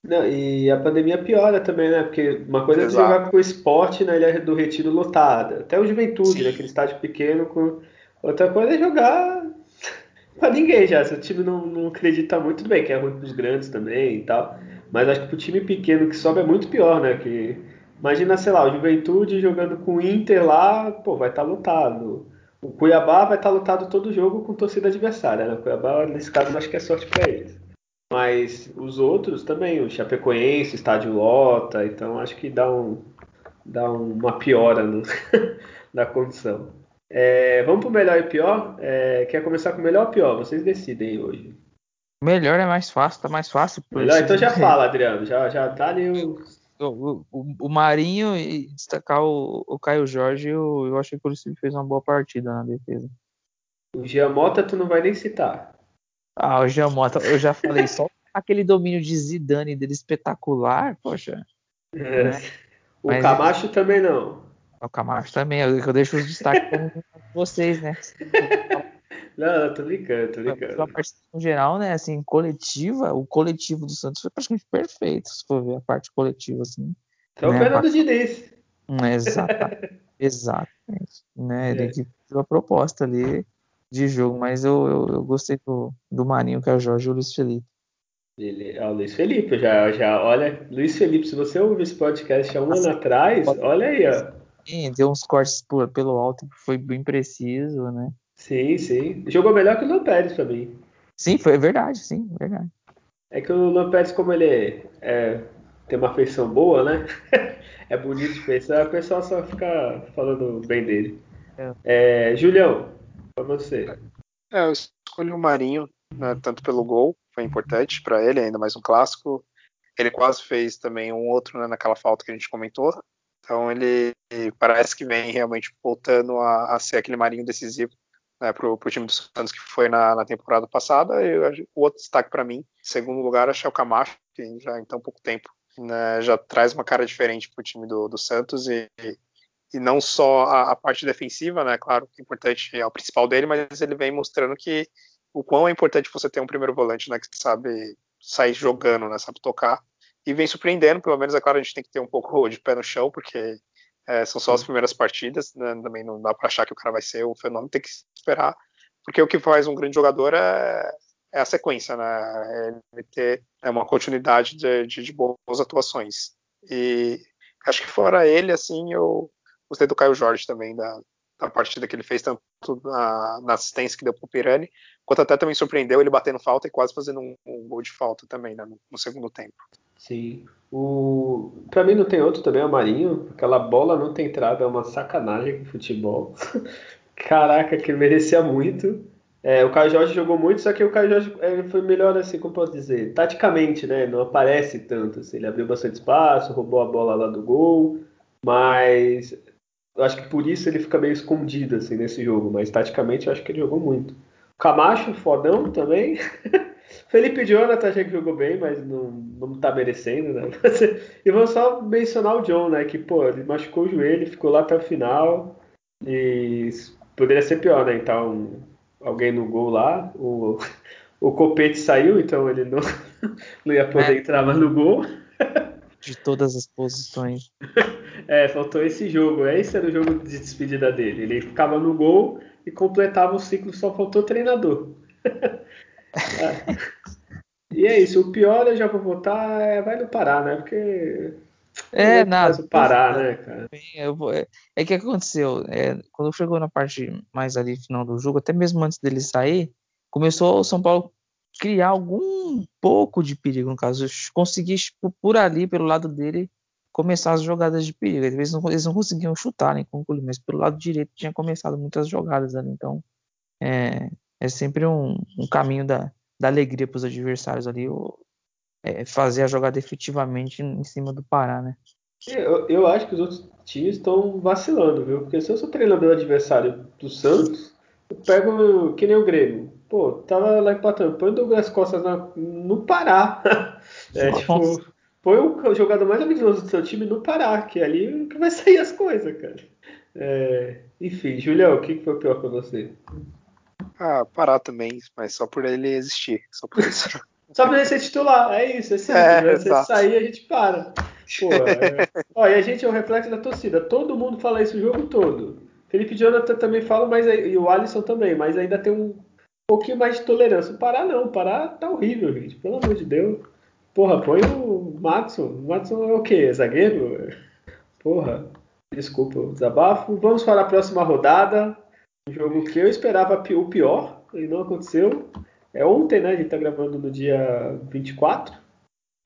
Não, e a pandemia piora também, né? Porque uma coisa Exato. é jogar com o esporte na ilha do Retiro lotada. Até o Juventude, né? aquele estádio pequeno com Outra coisa é jogar pra ninguém já. Se o time não, não acredita muito, bem, que é ruim pros grandes também e tal. Mas acho que pro time pequeno que sobe é muito pior, né? Que, imagina, sei lá, o Juventude jogando com o Inter lá, pô, vai estar tá lotado. O Cuiabá vai estar tá lotado todo jogo com torcida adversária, né? O Cuiabá, nesse caso, acho que é sorte para eles. Mas os outros também, o Chapecoense, estádio lota, então acho que dá, um, dá uma piora no, na condição. É, vamos pro melhor e pior? É, quer começar com melhor ou pior? Vocês decidem hoje. Melhor é mais fácil, tá mais fácil. Melhor, então já fala, Adriano. Já, já tá ali o. O, o, o Marinho e destacar o, o Caio Jorge, eu, eu acho que o Lucílio fez uma boa partida na defesa. O Giamota tu não vai nem citar. Ah, o Giamota, eu já falei, só aquele domínio de Zidane dele espetacular, poxa. É. Né? O Mas Camacho também não. O Camacho também, eu, eu deixo os destaques para vocês, né? Não, tô brincando, tô brincando. A parte em geral, né, assim, coletiva, o coletivo do Santos foi praticamente perfeito, se for ver a parte coletiva, assim. Então né, o Fernando Diniz. Exatamente. exatamente. Né, ele é. a proposta ali de jogo, mas eu, eu, eu, gostei do, do Marinho, que é o Jorge e o Luiz Felipe. Ele, é o Luiz Felipe, já, já, olha, Luiz Felipe, se você ouviu esse podcast há um ano atrás, olha aí, ó. Sim, deu uns cortes por, pelo alto, foi bem preciso, né? Sim, sim. Jogou melhor que o Luan Pérez pra mim. Sim, foi verdade, sim, verdade. É que o Luan Pérez, como ele é, tem uma feição boa, né? é bonito de pensar, o pessoal só fica falando bem dele. É. É, Julião, pra você. É, eu escolhi o Marinho, né, tanto pelo gol, foi importante para ele, ainda mais um clássico. Ele quase fez também um outro né, naquela falta que a gente comentou. Então ele parece que vem realmente voltando a, a ser aquele marinho decisivo né, para o time dos Santos que foi na, na temporada passada. E o outro destaque para mim, em segundo lugar, é o Camacho, que já em tão pouco tempo né, já traz uma cara diferente para o time do, do Santos e, e não só a, a, parte defensiva, né? Claro que é importante, é o principal dele, mas ele vem mostrando que o quão é importante você ter um primeiro volante, né? Que sabe sair jogando, né? Sabe tocar. E vem surpreendendo, pelo menos, é claro, a gente tem que ter um pouco de pé no chão, porque é, são só as primeiras partidas, né? também não dá para achar que o cara vai ser um fenômeno, tem que esperar, porque o que faz um grande jogador é, é a sequência, né? É ele ter é uma continuidade de, de, de, boas atuações. E acho que fora ele, assim, eu gostei do Caio Jorge também, da, da partida que ele fez, tanto na, na assistência que deu pro Pirani, quanto até também surpreendeu ele batendo falta e quase fazendo um, um gol de falta também né, no, no, segundo tempo. Sim. O... Pra mim não tem outro também, é o Marinho. Aquela bola não tem entrada, é uma sacanagem com futebol. Caraca, que merecia muito. É, o Caio Jorge jogou muito, só que o Caio Jorge ele foi melhor, assim, como posso dizer, taticamente, né? Não aparece tanto. Assim, ele abriu bastante espaço, roubou a bola lá do gol, mas eu acho que por isso ele fica meio escondido assim nesse jogo, mas taticamente eu acho que ele jogou muito. Camacho, fodão também. Felipe Jonathan achei que jogou bem, mas não, não tá merecendo, né? e vamos só mencionar o John, né? Que, pô, ele machucou o joelho, ficou lá até o final. E poderia ser pior, né? Então, alguém no gol lá. O, o Copete saiu, então ele não, não ia poder é. entrar mais no gol. De todas as posições. É, faltou esse jogo. Esse era o jogo de despedida dele. Ele ficava no gol e completava o ciclo, só faltou treinador. E é isso. O pior eu já vou votar é vai no Pará, né? Porque. É, nada. O Pará, né, cara? Vou, é, é que aconteceu. É, quando chegou na parte mais ali final do jogo, até mesmo antes dele sair, começou o São Paulo criar algum pouco de perigo, no caso, conseguir tipo, por ali, pelo lado dele, começar as jogadas de perigo. Eles não, eles não conseguiam chutar nem concluir, mas pelo lado direito tinha começado muitas jogadas ali. Então, é, é sempre um, um caminho da, da alegria para os adversários ali, o, é, fazer a jogada efetivamente em cima do Pará, né? Eu, eu acho que os outros times estão vacilando, viu? Porque se eu sou treinador adversário do Santos, eu pego que nem o Grêmio. Pô, tava lá empatando, põe o Douglas Costas na, no Pará. é, tipo, põe o jogador mais habilidoso do seu time no Pará, que é ali que vai sair as coisas, cara. É, enfim, Julião, o que foi pior pra você? Ah, Pará também, mas só por ele existir. Só por isso. só por ele ser titular, é isso, é simples. É, né? Se sair, a gente para. Pô, é... Ó, e a gente é o reflexo da torcida. Todo mundo fala isso o jogo todo. Felipe Jonathan também fala, mas e o Alisson também, mas ainda tem um pouquinho mais de tolerância. O Pará não, o Pará tá horrível, gente. Pelo amor de Deus. Porra, põe o Matson. O Matson é o quê? É zagueiro? Porra, desculpa o desabafo. Vamos para a próxima rodada. Um jogo que eu esperava o pior e não aconteceu. É ontem, né? A gente tá gravando no dia 24.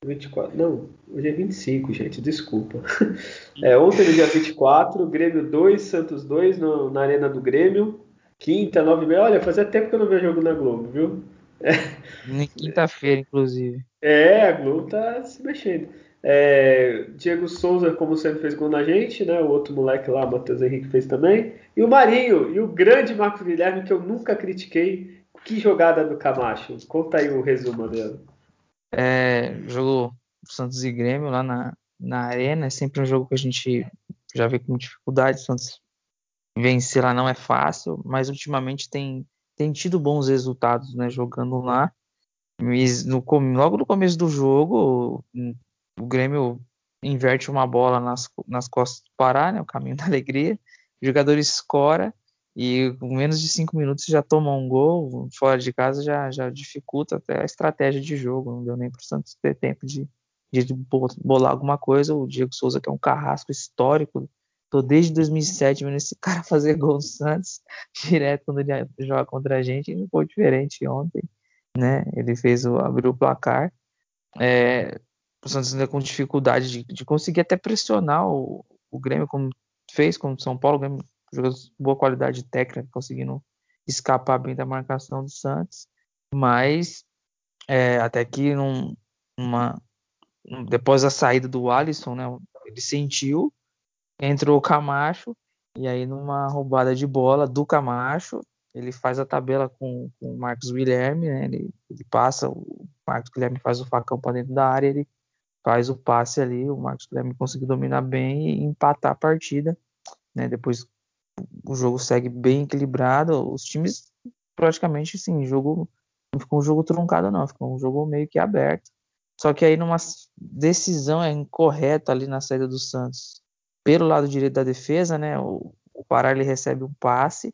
24, não, hoje é 25, gente, desculpa. É, ontem no dia 24, Grêmio 2, Santos 2 no, na Arena do Grêmio. Quinta, nove e meia. Olha, fazia tempo que eu não vejo jogo na Globo, viu? É. Quinta-feira, inclusive. É, a Globo tá se mexendo. É, Diego Souza, como sempre, fez gol na gente, né? O outro moleque lá, Matheus Henrique, fez também. E o Marinho, e o grande Marcos Guilherme, que eu nunca critiquei. Que jogada do Camacho. Conta aí o resumo dela. É, jogo Santos e Grêmio lá na, na Arena. É sempre um jogo que a gente já vê com dificuldade. Santos vencer lá não é fácil, mas ultimamente tem, tem tido bons resultados né, jogando lá. No, logo no começo do jogo, o Grêmio inverte uma bola nas, nas costas do Pará, né, o caminho da alegria. O jogador escora e com menos de cinco minutos já toma um gol. Fora de casa já, já dificulta até a estratégia de jogo. Não deu nem para o Santos ter tempo de, de bolar alguma coisa. O Diego Souza, que é um carrasco histórico, tô desde 2007 vendo esse cara fazer gol no Santos direto quando ele joga contra a gente. Não foi diferente ontem, né? Ele fez o abriu o placar. É, o Santos ainda com dificuldade de, de conseguir até pressionar o, o, Grêmio, como fez com o São Paulo, o Grêmio jogou boa qualidade técnica, conseguindo escapar bem da marcação do Santos, mas É, até que num, uma, depois da saída do Alisson, né, ele sentiu, entrou o Camacho, e aí numa roubada de bola do Camacho, ele faz a tabela com, com o Marcos Guilherme, né, ele, ele, passa, o Marcos Guilherme faz o facão para dentro da área, ele faz o passe ali, o Marcos Guilherme conseguiu dominar bem e empatar a partida, né, depois o jogo segue bem equilibrado, os times praticamente, assim, jogo não ficou um jogo truncado não, ficou um jogo meio que aberto, só que aí numa decisão é incorreta ali na saída do Santos, pelo lado direito da defesa, né? O, o Pará ele recebe um passe,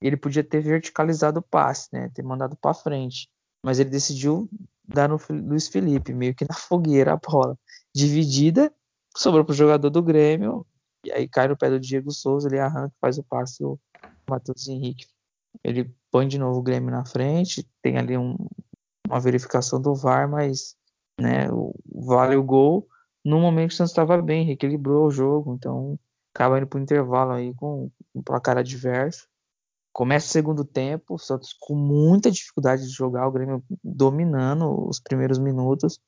ele podia ter verticalizado o passe, né? Ter mandado para frente, mas ele decidiu dar no Luiz Felipe, meio que na fogueira a bola, dividida, sobrou pro jogador do Grêmio e aí cai no pé do Diego Souza, ele arranca, faz o passe o Matheus Henrique. Ele põe de novo o Grêmio na frente, tem ali um, uma verificação do VAR, mas né? Vale o gol no momento o Santos estava bem, reequilibrou o jogo, então acaba indo para o intervalo aí com um placar adverso. Começa o segundo tempo, o Santos com muita dificuldade de jogar, o Grêmio dominando os primeiros minutos,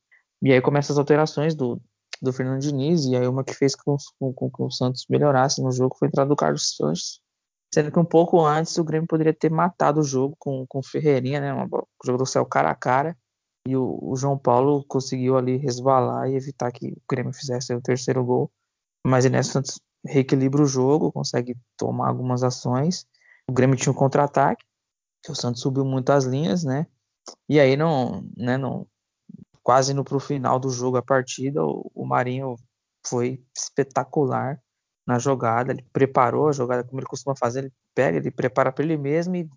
e aí começam as alterações do, do Fernando Diniz, e aí uma que fez com, com, que o Santos melhorasse no jogo foi a entrada do Carlos Sanches, sendo que um pouco antes o Grêmio poderia ter matado o jogo com, com o Ferreirinha, né, uma, o jogo do céu cara a cara, e o, o, João Paulo conseguiu ali resvalar e evitar que o Grêmio fizesse o terceiro gol. Mas ele Santos reequilibra o jogo, consegue tomar algumas ações. O Grêmio tinha um contra-ataque, que o Santos subiu muito as linhas, né? E aí não, né, não quase no pro final do jogo a partida, o, o Marinho foi espetacular na jogada, ele preparou a jogada como ele costuma fazer, ele pega, ele prepara para ele mesmo e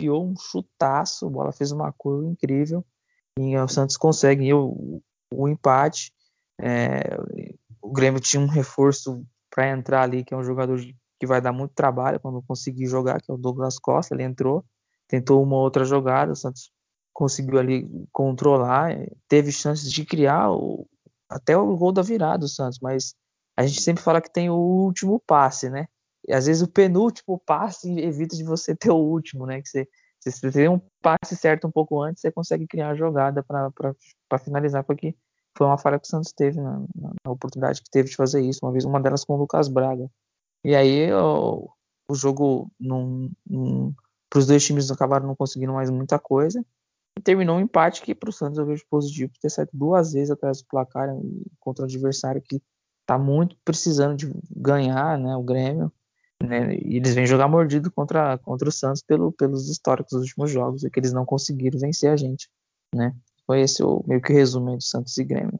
enfiou um chutaço, a bola fez uma curva incrível e o Santos consegue o, o empate. É, o Grêmio tinha um reforço para entrar ali, que é um jogador que vai dar muito trabalho quando conseguir jogar, que é o Douglas Costa. Ele entrou, tentou uma outra jogada, o Santos conseguiu ali controlar, teve chances de criar o, até o gol da virada do Santos, mas a gente sempre fala que tem o último passe, né? E às vezes o penúltimo passe evita de você ter o último, né? Que você se você tem um passe certo um pouco antes, você consegue criar a jogada para finalizar, porque foi uma falha que o Santos teve na, na, oportunidade que teve de fazer isso, uma vez uma delas com o Lucas Braga. E aí o, o jogo para os dois times acabaram não conseguindo mais muita coisa. E terminou um empate que para o Santos eu vejo positivo ter saído duas vezes atrás do placar contra um adversário que está muito precisando de ganhar, né, o Grêmio. Né? E eles vêm jogar mordido contra, contra o Santos pelo, pelos históricos dos últimos jogos e que eles não conseguiram vencer a gente. Né? Foi esse o meio que resumo de Santos e Grêmio.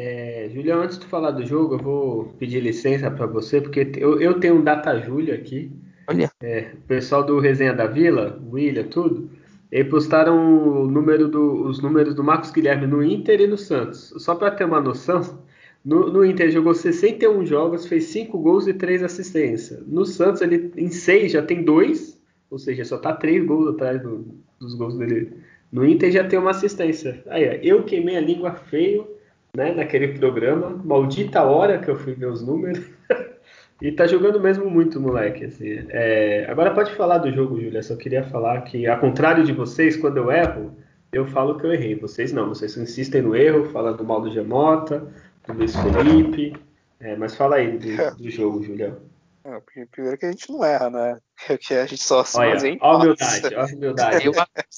É, Julião, antes de falar do jogo, eu vou pedir licença para você, porque eu, eu tenho um Data Júlio aqui. Olha. É, o pessoal do Resenha da Vila, William, tudo, eles postaram número do, os números do Marcos Guilherme no Inter e no Santos. Só para ter uma noção, no, no Inter jogou 61 jogos, fez 5 gols e 3 assistências. No Santos, ele em 6 já tem 2, ou seja, só tá 3 gols atrás do, dos gols dele. No Inter já tem uma assistência. Aí, ó, eu queimei a língua feio né, naquele programa, maldita hora que eu fui ver os números. e tá jogando mesmo muito, moleque. Assim. É, agora pode falar do jogo, Júlia. Só queria falar que, ao contrário de vocês, quando eu erro, eu falo que eu errei. Vocês não, vocês insistem no erro, falando mal do Gemota do Luiz Felipe. É, mas fala aí do, do jogo, Julião. É, primeiro que a gente não erra, né? É que a gente só se olha, olha a humildade, olha a humildade. Eu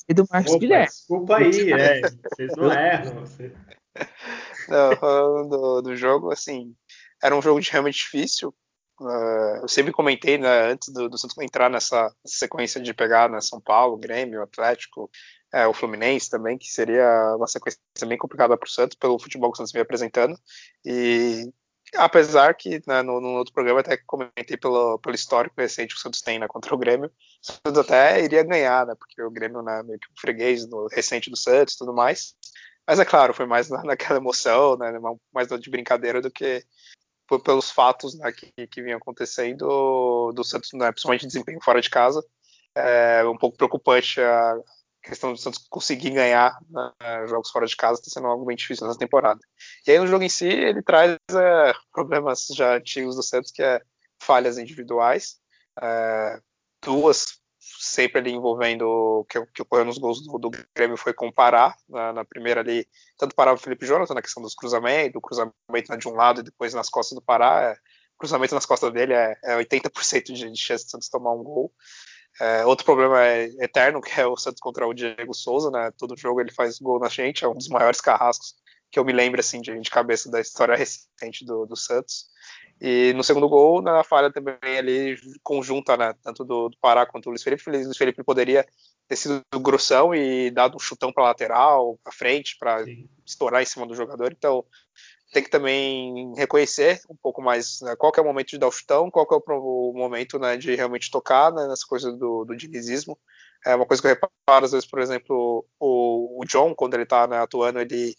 e do Marcos Opa, Guilherme. Desculpa aí, é, vocês não erram. Você... Falando do, do, jogo, assim, era um jogo realmente difícil. Uh, eu sempre comentei, né, antes do, do Santos entrar nessa sequência de pegar né, São Paulo, Grêmio, Atlético, é, o Fluminense também, que seria uma sequência bem complicada para o Santos, pelo futebol que o Santos vem apresentando. E apesar que né, no, no, outro programa até comentei pelo, pelo histórico recente que o Santos tem né, contra o Grêmio, o Santos até iria ganhar, né, porque o Grêmio né, meio que um freguês recente do Santos e tudo mais. Mas é claro, foi mais naquela emoção, né, mais de brincadeira do que pelos fatos né, que, que vinham acontecendo do Santos, né, principalmente desempenho fora de casa. É um pouco preocupante a, questão do Santos conseguir ganhar né, jogos fora de casa está sendo algo bem difícil nessa temporada. E aí no jogo em si ele traz é, problemas já antigos do Santos, que é falhas individuais, é, duas sempre ali envolvendo que, que ocorreu nos gols do, do Grêmio foi comparar na, na, primeira ali, tanto parar o Felipe Jonathan na questão dos cruzamentos, do cruzamento de um lado e depois nas costas do Pará, é, cruzamento nas costas dele é, é 80% de, de chance de Santos tomar um gol. É, outro problema é eterno, que é o Santos contra o Diego Souza, né? Todo jogo ele faz gol na gente, é um dos maiores carrascos que eu me lembro assim de, de cabeça da história recente do, do Santos. E no segundo gol, na falha também ali conjunta, né, tanto do, do, Pará quanto do Luiz Felipe. O Luiz Felipe poderia ter sido grossão e dado um chutão para lateral, para frente, para estourar em cima do jogador. Então tem que também reconhecer um pouco mais né, qual é o momento de dar o chutão, qual é o momento né, de realmente tocar né, nessa coisa do, do dinizismo. É uma coisa que eu reparo, às vezes, por exemplo, o, o John, quando ele está né, atuando, ele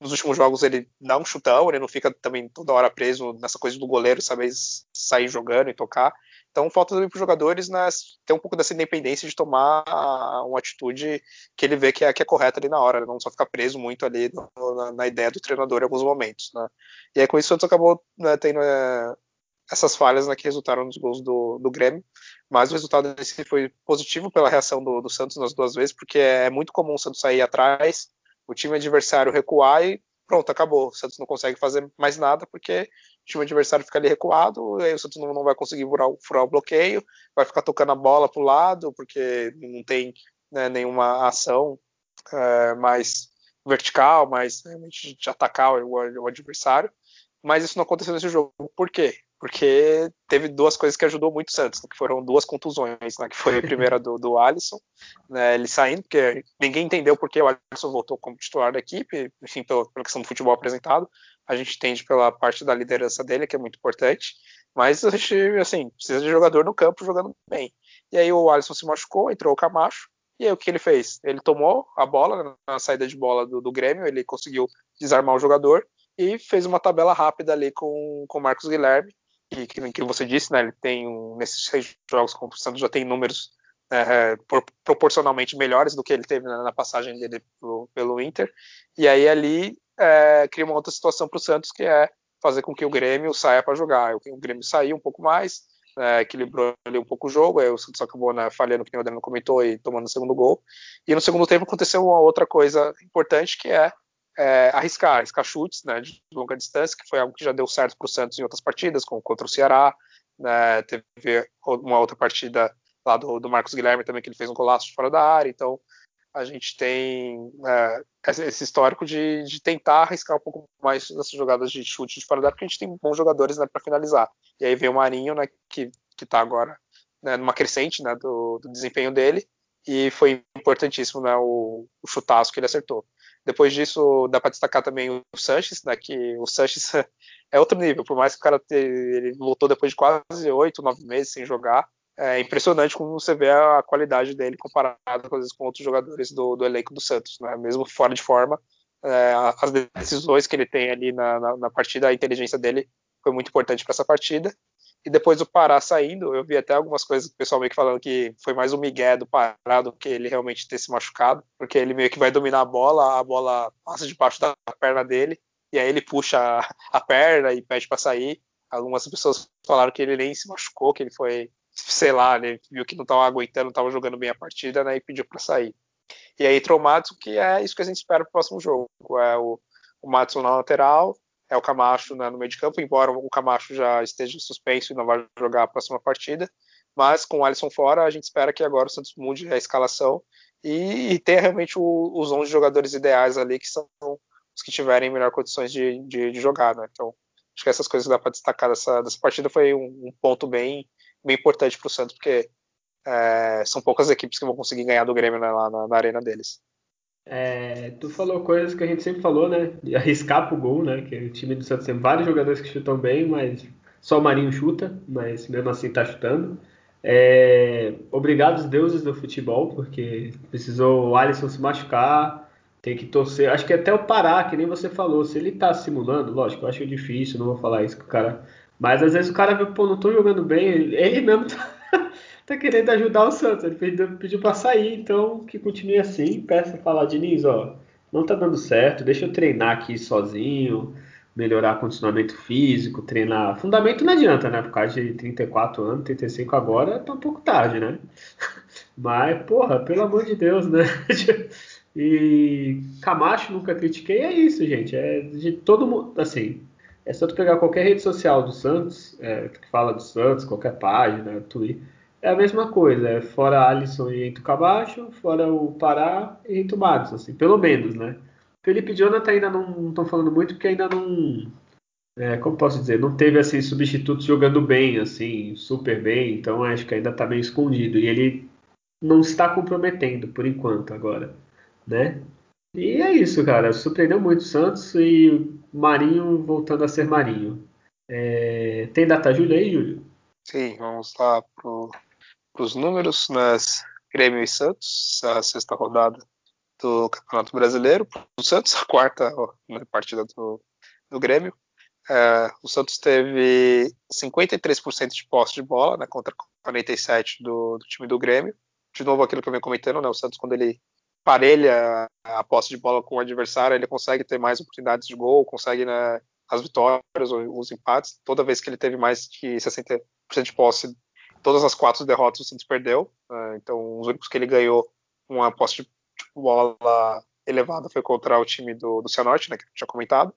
nos últimos jogos ele dá um chutão, ele não fica também toda hora preso nessa coisa do goleiro saber sair jogando e tocar. Então falta também para os jogadores né, ter um pouco dessa independência de tomar uma atitude que ele vê que é, que é correta ali na hora, né, não só ficar preso muito ali no, na, na, ideia do treinador em alguns momentos. Né. E aí com isso o Santos acabou né, tendo é, essas falhas né, que resultaram nos gols do, do Grêmio, mas o resultado desse foi positivo pela reação do, do Santos nas duas vezes, porque é muito comum o Santos sair atrás o time adversário recuar e pronto, acabou. O Santos não consegue fazer mais nada porque o time adversário fica ali recuado, aí o Santos não, não vai conseguir furar, furar, o bloqueio, vai ficar tocando a bola para o lado porque não tem né, nenhuma ação é, mais vertical, mais realmente de atacar o, o, adversário. Mas isso não aconteceu nesse jogo. Por quê? Porque teve duas coisas que ajudou muito o Santos, que foram duas contusões, né, que foi a primeira do, do Alisson, né, ele saindo, porque ninguém entendeu por que o Alisson voltou como titular da equipe, enfim, pela, pela questão do futebol apresentado, a gente entende pela parte da liderança dele, que é muito importante, mas a gente, assim, precisa de jogador no campo jogando bem. E aí o Alisson se machucou, entrou o Camacho, e aí o que ele fez? Ele tomou a bola na saída de bola do, do Grêmio, ele conseguiu desarmar o jogador, e fez uma tabela rápida ali com o Marcos Guilherme, que, que, que você disse, né, ele tem um, nesses seis jogos com o Santos já tem números é, por, proporcionalmente melhores do que ele teve na, na passagem dele pro, pelo Inter. E aí ali é, cria uma outra situação para o Santos que é fazer com que o Grêmio saia para jogar. O, o Grêmio saiu um pouco mais, é, equilibrou ali um pouco o jogo, aí o Santos acabou né, falhando, que o Adriano comentou, e tomando o segundo gol. E no segundo tempo aconteceu uma outra coisa importante que é é, arriscar, arriscar chutes né, de longa distância, que foi algo que já deu certo para o Santos em outras partidas, como contra o Ceará. Né, teve uma outra partida lá do, do, Marcos Guilherme também, que ele fez um golaço de fora da área. Então, a gente tem é, esse histórico de, de, tentar arriscar um pouco mais nessas jogadas de chute de fora da área, porque a gente tem bons jogadores né, para finalizar. E aí vem o Marinho, né, que está agora né, numa crescente né, do, do, desempenho dele, e foi importantíssimo né, o, o chutaço que ele acertou. Depois disso, dá para destacar também o Sanches, né, que o Sanches é outro nível, por mais que o cara te, ele voltou depois de quase oito, nove meses sem jogar. É impressionante como você vê a qualidade dele comparado às vezes, com outros jogadores do, do elenco do Santos, né, mesmo fora de forma. É, as decisões que ele tem ali na, na, na partida, a inteligência dele foi muito importante para essa partida e depois do Pará saindo, eu vi até algumas coisas do pessoal meio que falando que foi mais o Miguel do Pará do que ele realmente ter se machucado, porque ele meio que vai dominar a bola, a bola passa debaixo da perna dele, e aí ele puxa a perna e pede para sair. Algumas pessoas falaram que ele nem se machucou, que ele foi, sei lá, ele viu que não estava aguentando, não estava jogando bem a partida, né, e pediu para sair. E aí entrou o Madison, que é isso que a gente espera para o próximo jogo. É o, o Madison na lateral, é o Camacho né, no meio de campo, embora o Camacho já esteja suspenso e não vai jogar a próxima partida. Mas com o Alisson fora, a gente espera que agora o Santos mude a escalação e, e tenha realmente o, os 11 jogadores ideais ali, que são os que tiverem melhor condições de, de, de jogar. Né? Então, acho que essas coisas dá para destacar dessa, dessa partida foi um, um ponto bem, bem importante para o Santos, porque é, são poucas equipes que vão conseguir ganhar do Grêmio né, lá na, na arena deles. É, tu falou coisas que a gente sempre falou, né? De arriscar pro gol, né? Que o time do Santos tem vários jogadores que chutam bem, mas só o Marinho chuta, mas mesmo assim tá chutando. É, obrigado os deuses do futebol, porque precisou o Alisson se machucar, tem que torcer. Acho que até o Pará, que nem você falou, se ele tá simulando, lógico, eu acho difícil, não vou falar isso com o cara. Mas às vezes o cara vê, pô, não tô jogando bem, ele mesmo tá tá querendo ajudar o Santos. Ele pediu, pediu para sair, então que continue assim. Peça falar, Diniz, ó, não tá dando certo, deixa eu treinar aqui sozinho, melhorar condicionamento físico, treinar. Fundamento não adianta, né? Por causa de 34 anos, 35 agora, tá um pouco tarde, né? Mas, porra, pelo amor de Deus, né? e Camacho nunca critiquei, é isso, gente. É de todo mundo, assim, é só tu pegar qualquer rede social do Santos, é, que fala do Santos, qualquer página, Twitter, é a mesma coisa. É fora Alisson e Eito Cabacho, fora o Pará e Eito Matos, assim, pelo menos, né? Felipe Jonathan ainda não estão falando muito porque ainda não. É, como posso dizer? Não teve assim substitutos jogando bem, assim, super bem, então acho que ainda está meio escondido. E ele não está comprometendo por enquanto agora, né? E é isso, cara. Surpreendeu muito o Santos e Marinho voltando a ser Marinho. É... Tem data Júlio aí, Júlio? Sim, vamos lá para os números nas Grêmio e Santos, a sexta rodada do Campeonato Brasileiro. O Santos, a quarta né, partida do, do Grêmio. É, o Santos teve 53% de posse de bola né, contra 47% do, do, time do Grêmio. De novo, aquilo que eu venho comentando, né, o Santos, quando ele parelha a posse de bola com o adversário, ele consegue ter mais oportunidades de gol, consegue né, as vitórias os empates. Toda vez que ele teve mais de 60% de posse, todas as quatro derrotas o Santos perdeu. Né, então, os únicos que ele ganhou uma posse de bola elevada foi contra o time do, do Cianorte, né, que eu tinha comentado.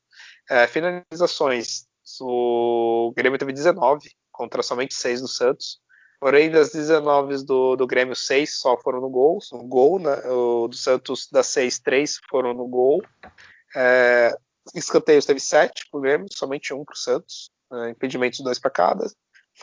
É, finalizações, o Grêmio teve 19 contra somente 6 do Santos. Porém, das 19 do, do Grêmio, 6 só foram no gol. No gol né, o do Santos, das 6, 3 foram no gol. É, escanteios teve 7 para o Grêmio, somente um para o Santos. É, impedimentos, 2 para cada.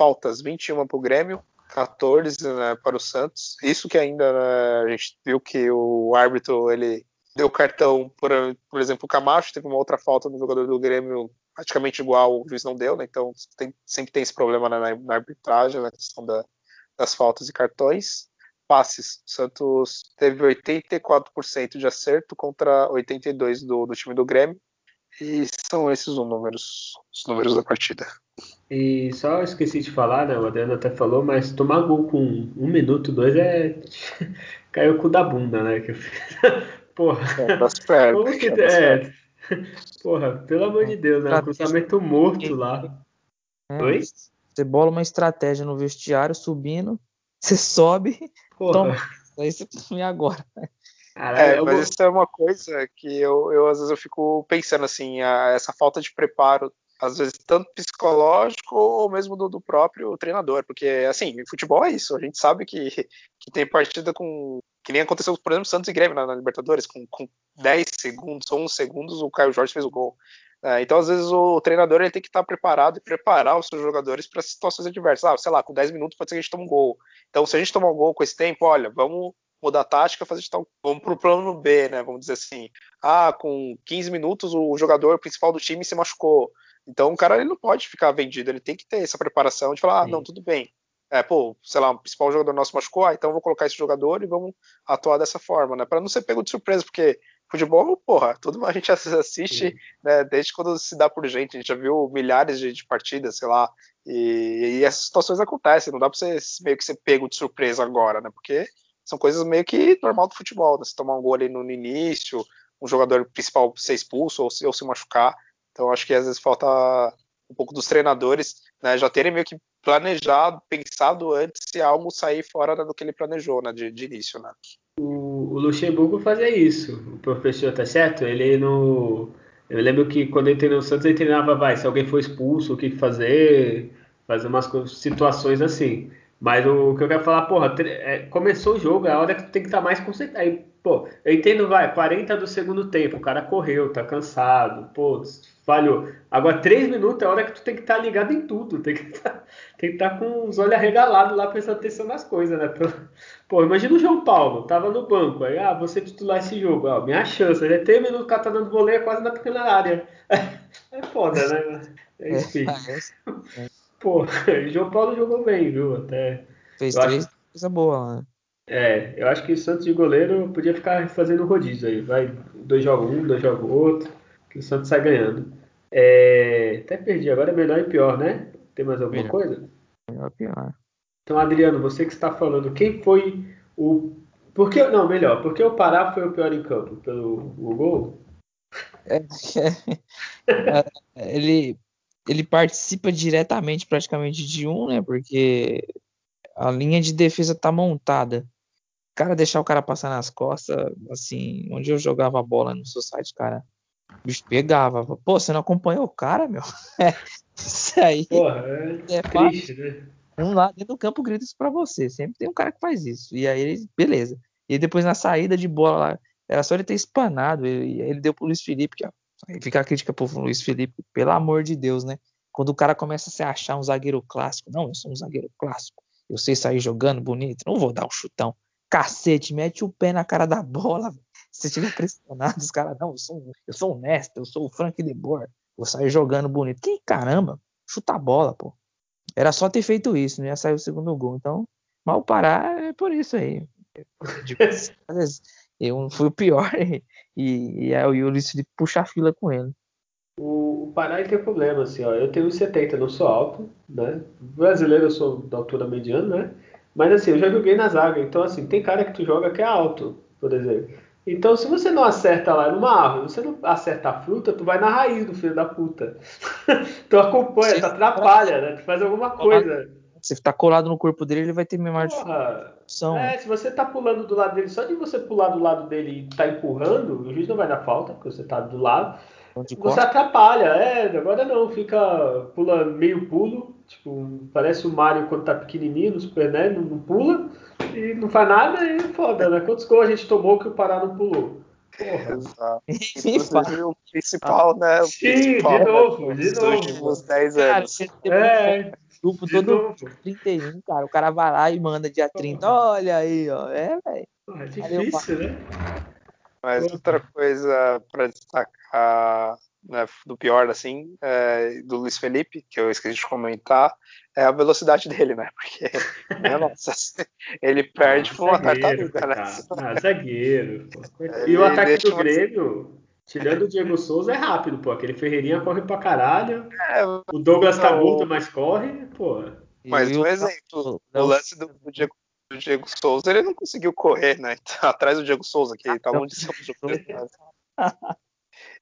Faltas, 21 para o Grêmio, 14 né, para o Santos. Isso que ainda né, a gente viu que o árbitro ele deu cartão, por, por exemplo, o Camacho teve uma outra falta no jogador do Grêmio praticamente igual, o juiz não deu, né? Então tem, sempre tem esse problema na, na arbitragem, na questão da, das faltas e cartões. Passes, o Santos teve 84% de acerto contra 82% do, do time do Grêmio. E são esses os números, os números da partida. E só esqueci de falar, né? O Adriano até falou, mas tomar gol com um minuto, dois é. caiu o cu da bunda, né? Porra. É, das pernas, Como que. É, é Porra, pelo amor de Deus, né? Um cruzamento morto lá. É, Oi? Você bola uma estratégia no vestiário, subindo, você sobe, Porra. toma. Aí você e agora. Caralho, é, mas vou... isso é uma coisa que eu, eu às vezes eu fico pensando assim, a, essa falta de preparo, às vezes tanto psicológico ou mesmo do, do, próprio treinador, porque assim, futebol é isso, a gente sabe que, que tem partida com que nem aconteceu, por exemplo, Santos e Grêmio na, na Libertadores, com, com 10 segundos, 11 segundos, o Caio Jorge fez o gol. É, então, às vezes, o treinador ele tem que estar preparado e preparar os seus jogadores para situações adversas. Ah, sei lá, com 10 minutos pode ser que a gente tome um gol. Então, se a gente tomar um gol com esse tempo, olha, vamos mudar a tática, fazer tal, vamos para o plano B, né? Vamos dizer assim. Ah, com 15 minutos o jogador principal do time se machucou. Então, o cara ele não pode ficar vendido, ele tem que ter essa preparação de falar, ah, não, tudo bem. É, pô, sei lá, o principal jogador nosso machucou, ah, então vou colocar esse jogador e vamos atuar dessa forma, né? Para não ser pego de surpresa, porque futebol, porra, tudo a gente assiste né, desde quando se dá por gente, a gente já viu milhares de, de partidas, sei lá, e, e, essas situações acontecem, não dá pra você meio que ser pego de surpresa agora, né? Porque são coisas meio que normal do futebol, né? Se tomar um gol ali no, no início, um jogador principal ser expulso ou se, ou se machucar, então acho que às vezes falta um pouco dos treinadores né, já terem meio que planejado, pensado antes se algo sair fora do que ele planejou né, de, de início, né? O, o Luxemburgo fazia isso. O professor tá certo? Ele no. Eu lembro que quando ele treinou o Santos, ele treinava, vai, se alguém for expulso, o que fazer, fazer umas situações assim. Mas o que eu quero falar, porra, é, começou o jogo, é a hora que tu tem que estar tá mais concentrado. Aí, pô, eu entendo, vai, 40 do segundo tempo, o cara correu, tá cansado, pô, falhou. Agora, 3 minutos é a hora que tu tem que estar tá ligado em tudo, tem que tá, estar tá com os olhos arregalados lá prestando atenção nas coisas, né? Pô, imagina o João Paulo, tava no banco, aí, ah, você titular esse jogo, ó, minha chance, né? 3 minutos o cara tá dando voleio quase na pequena área. É foda, né? É, enfim. É, Pô, João Paulo jogou bem, viu? Até. Fez três acho... coisa boa, né? É, eu acho que o Santos de goleiro podia ficar fazendo rodízio aí. Vai, dois jogos um, dois jogos outro, que o Santos sai ganhando. É, até perdi, agora é melhor e pior, né? Tem mais alguma melhor. coisa? Melhor e pior. Então, Adriano, você que está falando, quem foi o. Por que, não, melhor, porque o Pará foi o pior em campo? Pelo o gol? É, é, ele, ele participa diretamente praticamente de um, né? Porque a linha de defesa tá montada. Cara deixar o cara passar nas costas, assim, onde eu jogava a bola no seu site, cara, o bicho pegava. Pô, você não acompanhou o cara, meu? É, isso aí. Porra, é, é triste, né? Um lá dentro do campo grita isso pra você. Sempre tem um cara que faz isso. E aí ele, beleza. E depois na saída de bola lá, era só ele ter espanado. Ele, ele deu pro Luiz Felipe, que ó, aí fica a crítica pro Luiz Felipe, pelo amor de Deus, né? Quando o cara começa a se achar um zagueiro clássico, não, eu sou um zagueiro clássico. Eu sei sair jogando bonito, não vou dar um chutão. Cacete, mete o pé na cara da bola. Se tiver pressionado, os caras, não, eu sou, eu sou honesto, eu sou o Frank de Boer, vou sair jogando bonito. Que caramba, chuta a bola, pô. Era só ter feito isso, não ia sair o segundo gol. Então, mal parar é por isso aí. Eu fui o pior e, e, e o Luiz Felipe puxa a fila com ele. O, o Pará tem problema, assim, ó. Eu tenho 1,70, não sou alto, né? Brasileiro eu sou da altura mediana, né? Mas assim, eu já joguei na zaga, então assim, tem cara que tu joga que é alto, por exemplo. Então, se você não acerta lá numa árvore, você não acerta a fruta, tu vai na raiz do filho da puta. tu acompanha, tu atrapalha, né? Tu faz alguma coisa. Se tá colado no corpo dele, ele vai ter memória de função. É, se você tá pulando do lado dele, só de você pular do lado dele e tá empurrando, o juiz não vai dar falta, porque você tá do lado. Você atrapalha, é, agora não, fica, pula meio pulo, tipo, parece o Mario quando tá pequenininho no Super NES, não, não pula e não faz nada e foda, né? Quantos gols a gente tomou que o Pará não pulou? Porra. Exato. Inclusive o principal, né? O Sim, principal, de novo, né? de novo. últimos 10 anos. Cara, é, grupo todo novo. 31, cara. O cara vai lá e manda dia 30. Olha aí, ó. É, velho. É difícil, né? Mas outra coisa para destacar né, do pior, assim, é, do Luiz Felipe, que eu esqueci de comentar, é a velocidade dele, né? Porque, né, nossa, ele perde por uma tartaruga, né? Ah, zagueiro. E o ataque do Grêmio, tirando o Diego Souza, é rápido, pô. Aquele Ferreirinha corre pra caralho. É, o Douglas tá muito, mas corre, pô. Mas um exemplo, o lance do, do Diego o Diego Souza, ele não conseguiu correr, né? Atrás do Diego Souza, que tá longe de ser jogador.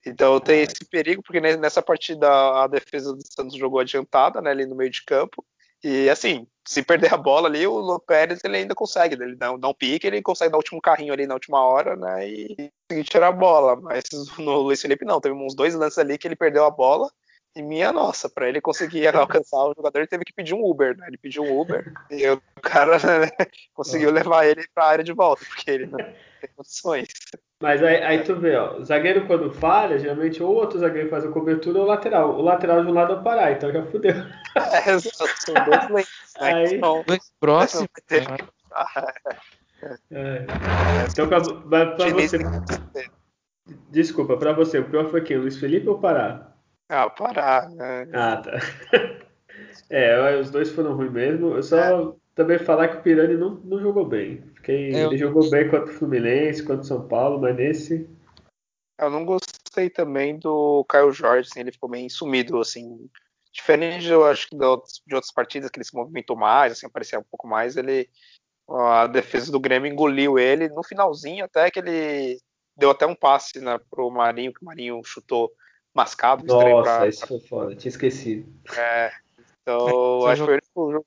Então tem esse perigo, porque nessa partida a defesa do Santos jogou adiantada, né, ali no meio de campo. E assim, se perder a bola ali, o Lô Pérez ele ainda consegue, ele dá, dá, um pique, ele consegue dar o último carrinho ali na última hora, né, e conseguir tirar a bola. Mas no Luiz Felipe não, teve uns dois lances ali que ele perdeu a bola. E minha nossa, para ele conseguir alcançar o jogador, ele teve que pedir um Uber, né? Ele pediu um Uber e o cara né, conseguiu levar ele para a área de volta, porque ele não tem condições. Mas aí, aí, tu vê, ó, o zagueiro quando falha, geralmente ou o outro zagueiro faz a cobertura ou o lateral. O lateral de um lado é o Pará, então já fudeu. É, são dois leitos, né? Aí, então, dois próximos. É. Então, pra, pra, pra você. Desculpa, pra você, o pior foi quem? Luiz Felipe ou Pará? Ah, Pará, né? Ah, tá. É, os dois foram ruins mesmo. Eu só é. também falar que o Pirani não, não jogou bem. Fiquei, eu... Ele jogou bem contra o Fluminense, contra o São Paulo, mas nesse. Eu não gostei também do Caio Jorge, assim, ele ficou bem sumido, assim. Diferente, eu acho que de outras partidas que ele se movimentou mais, assim, aparecia um pouco mais, ele. A defesa do Grêmio engoliu ele no finalzinho, até que ele deu até um passe né, pro Marinho, que o Marinho chutou mascado. Nossa, pra, isso foi foda, tinha esquecido. É, então, acho que foi o único,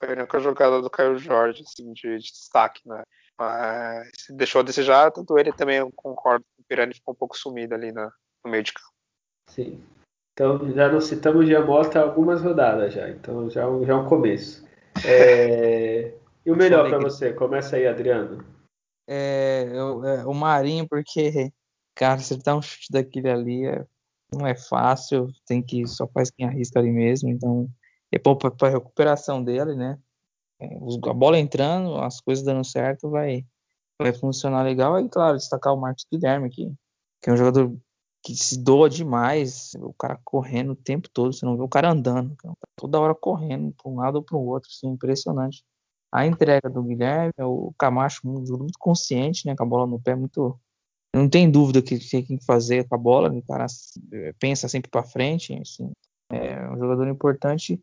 foi a única jogada do Caio Jorge, assim, de, de destaque, né? Mas deixou a desejar, tanto ele também, eu concordo, o Pirani ficou um pouco sumido ali no, no meio de campo. Sim. Então já não citamos Giamota algumas rodadas já, então já, já é um começo. É... E o melhor para você? Começa aí, Adriano. É, eu, é, o Marinho, porque, cara, se ele dá um chute daquele ali, é, não é fácil, tem que só faz quem arrisca ali mesmo, então é bom para recuperação dele, né? É, a bola entrando, as coisas dando certo, vai, vai funcionar legal. E claro, destacar o Marcos Guilherme aqui, que é um jogador que se doa demais, o cara correndo o tempo todo, você não vê o cara andando, tá toda hora correndo para um lado ou para o outro, assim, impressionante. A entrega do Guilherme, o Camacho muito consciente, né, com a bola no pé, muito não tem dúvida que tem que fazer com a bola, o cara pensa sempre para frente, assim, é um jogador importante.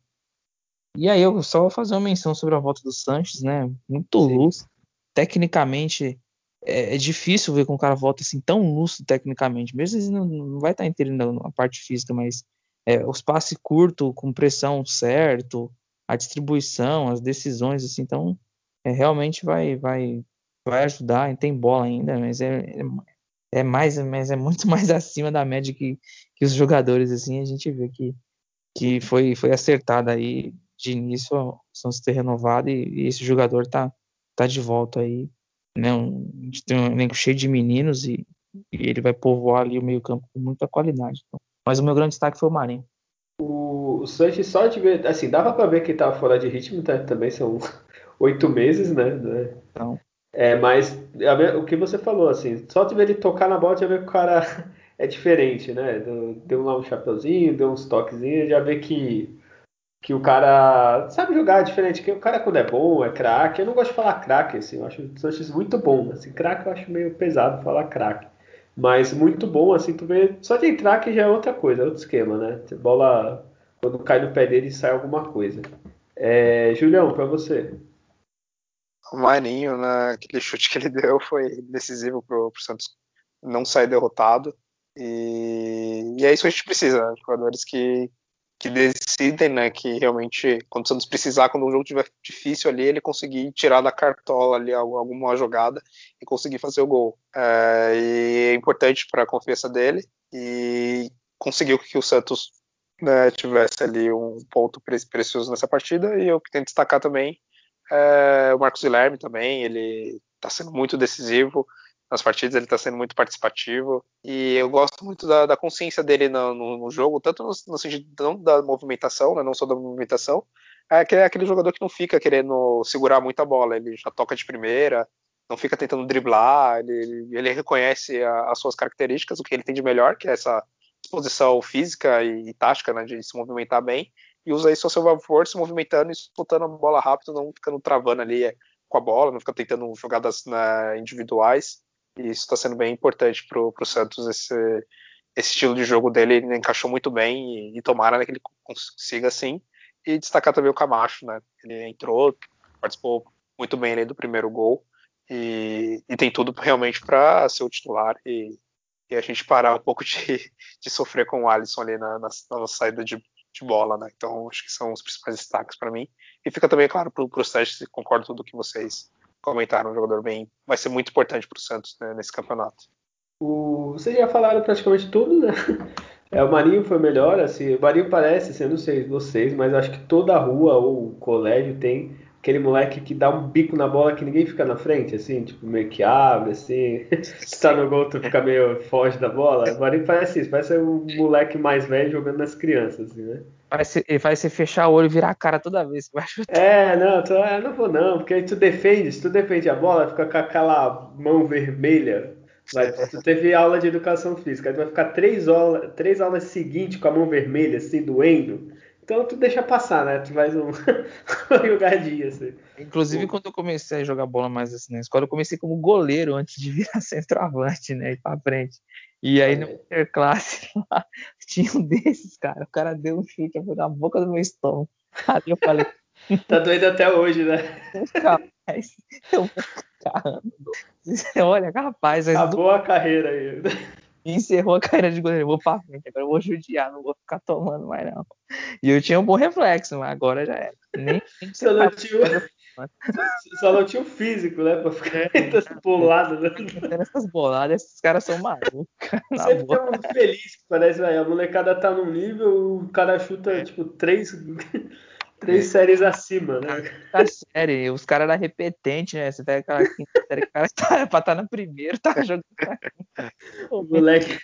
E aí eu só vou fazer uma menção sobre a volta do Sanches, né? Muito lúcido. Tecnicamente é, é, difícil ver com o cara volta assim tão lúcido tecnicamente. Mesmo ele não, não vai estar entendendo na parte física, mas é, os passes curtos, com pressão certo, a distribuição, as decisões, assim, então é, realmente vai, vai vai ajudar, tem bola ainda, mas é, é, mais, mas é muito mais acima da média que, que os jogadores, assim, a gente vê que, que foi, foi acertado aí de início o Santos ter renovado e, e, esse jogador tá, tá de volta aí, né? Um, a gente tem um elenco cheio de meninos e, e ele vai povoar ali o meio campo com muita qualidade. Então. Mas o meu grande destaque foi o Marinho. O, o Sanches só de ver, assim, dava para ver que ele tava fora de ritmo, tá? também são oito meses, né? Então. É, mas o que você falou, assim, só de ver ele tocar na bola, já vê que o cara é diferente, né? Deu lá um chapeuzinho, deu uns toquezinhos, já vê que, que o cara sabe jogar diferente. Que o cara, quando é bom, é craque. Eu não gosto de falar craque, assim, eu acho o Sanches muito bom. Assim, craque eu acho meio pesado falar craque. Mas muito bom, assim, tu vê. Só de entrar que já é outra coisa, é outro esquema, né? Bola, quando cai no pé dele, sai alguma coisa. É, Julião, para você. O Marinho, naquele chute que ele deu, foi decisivo pro, pro Santos não sair derrotado. E, e é isso que a gente precisa, né? jogadores que, que decidem, né? Que realmente, quando o Santos precisar, quando o jogo estiver difícil ali, ele conseguir tirar da cartola ali alguma jogada e conseguir fazer o gol. É, e é importante para a confiança dele e conseguiu que o Santos né, tivesse ali um ponto precioso nessa partida. E eu tenho que destacar também é, o Marcos Guilherme também, ele está sendo muito decisivo nas partidas, ele está sendo muito participativo. E eu gosto muito da, da consciência dele no, no, no, jogo, tanto no, no sentido da movimentação, né, não só da movimentação, é aquele, é aquele jogador que não fica querendo segurar muito a bola, ele já toca de primeira, não fica tentando driblar, ele, ele reconhece a, as suas características, o que ele tem de melhor, que é essa disposição física e, e tática, né, de se movimentar bem, e usa isso a seu favor, se movimentando e soltando a bola rápido, não ficando travando ali é, com a bola, não fica tentando jogadas né, individuais. E isso está sendo bem importante para o Santos, esse, esse estilo de jogo dele ele encaixou muito bem e, e tomara né, que ele consiga assim. E destacar também o Camacho, né? Ele entrou, participou muito bem ali do primeiro gol e, e tem tudo realmente para ser o titular e, e, a gente parar um pouco de, de sofrer com o Alisson ali na, na, na saída de, de bola, né? Então acho que são os principais destaques para mim. E fica também claro para o Sérgio, concordo com tudo que vocês comentaram, um jogador bem, vai ser muito importante para o Santos né, nesse campeonato. O, vocês já falaram praticamente tudo, né? É, o Marinho foi melhor, assim, o Marinho parece, assim, eu não sei vocês, mas acho que toda rua ou colégio tem aquele moleque que dá um bico na bola que ninguém fica na frente, assim, tipo, meio que abre, assim, que tá no gol, tu fica meio foge da bola. Agora ele parece isso, parece um moleque mais velho jogando nas crianças, assim, né? Parece, ele faz você fechar o olho e virar a cara toda vez que vai chutar. É, não, tu, eu não vou não, porque aí tu defende, se tu defende a bola, fica com aquela mão vermelha. Vai, tu teve aula de educação física, aí tu vai ficar três, aulas, três aulas seguintes com a mão vermelha, assim, doendo. Então tu deixa passar, né? Tu faz um, jogadinha assim. Inclusive, quando eu comecei a jogar bola mais assim na escola, eu comecei como goleiro antes de virar centroavante, né? Ir pra frente. E aí no interclasse lá, tinha um desses, cara. O cara deu um chute na boca do meu estômago. Aí eu falei. tá doido até hoje, né? Capaz, eu vou. Olha, capaz. Acabou a carreira aí encerrou a carreira de goleiro. Eu vou pra frente, agora eu vou judiar, não vou ficar tomando mais não. E eu tinha um bom reflexo, mas agora já é. Nem, nem só, não tinha, só não tinha o físico, né? Pra ficar é, essas boladas. Né? Essas boladas, esses caras são malucos. Sempre tem um feliz parece, velho. A molecada tá num nível, o cara chuta, é. tipo, três Três séries acima, né? Tá série, os caras eram repetentes, né? Você pega aquela quinta série, o cara tá, pra estar tá na primeira, tá jogando. o moleque.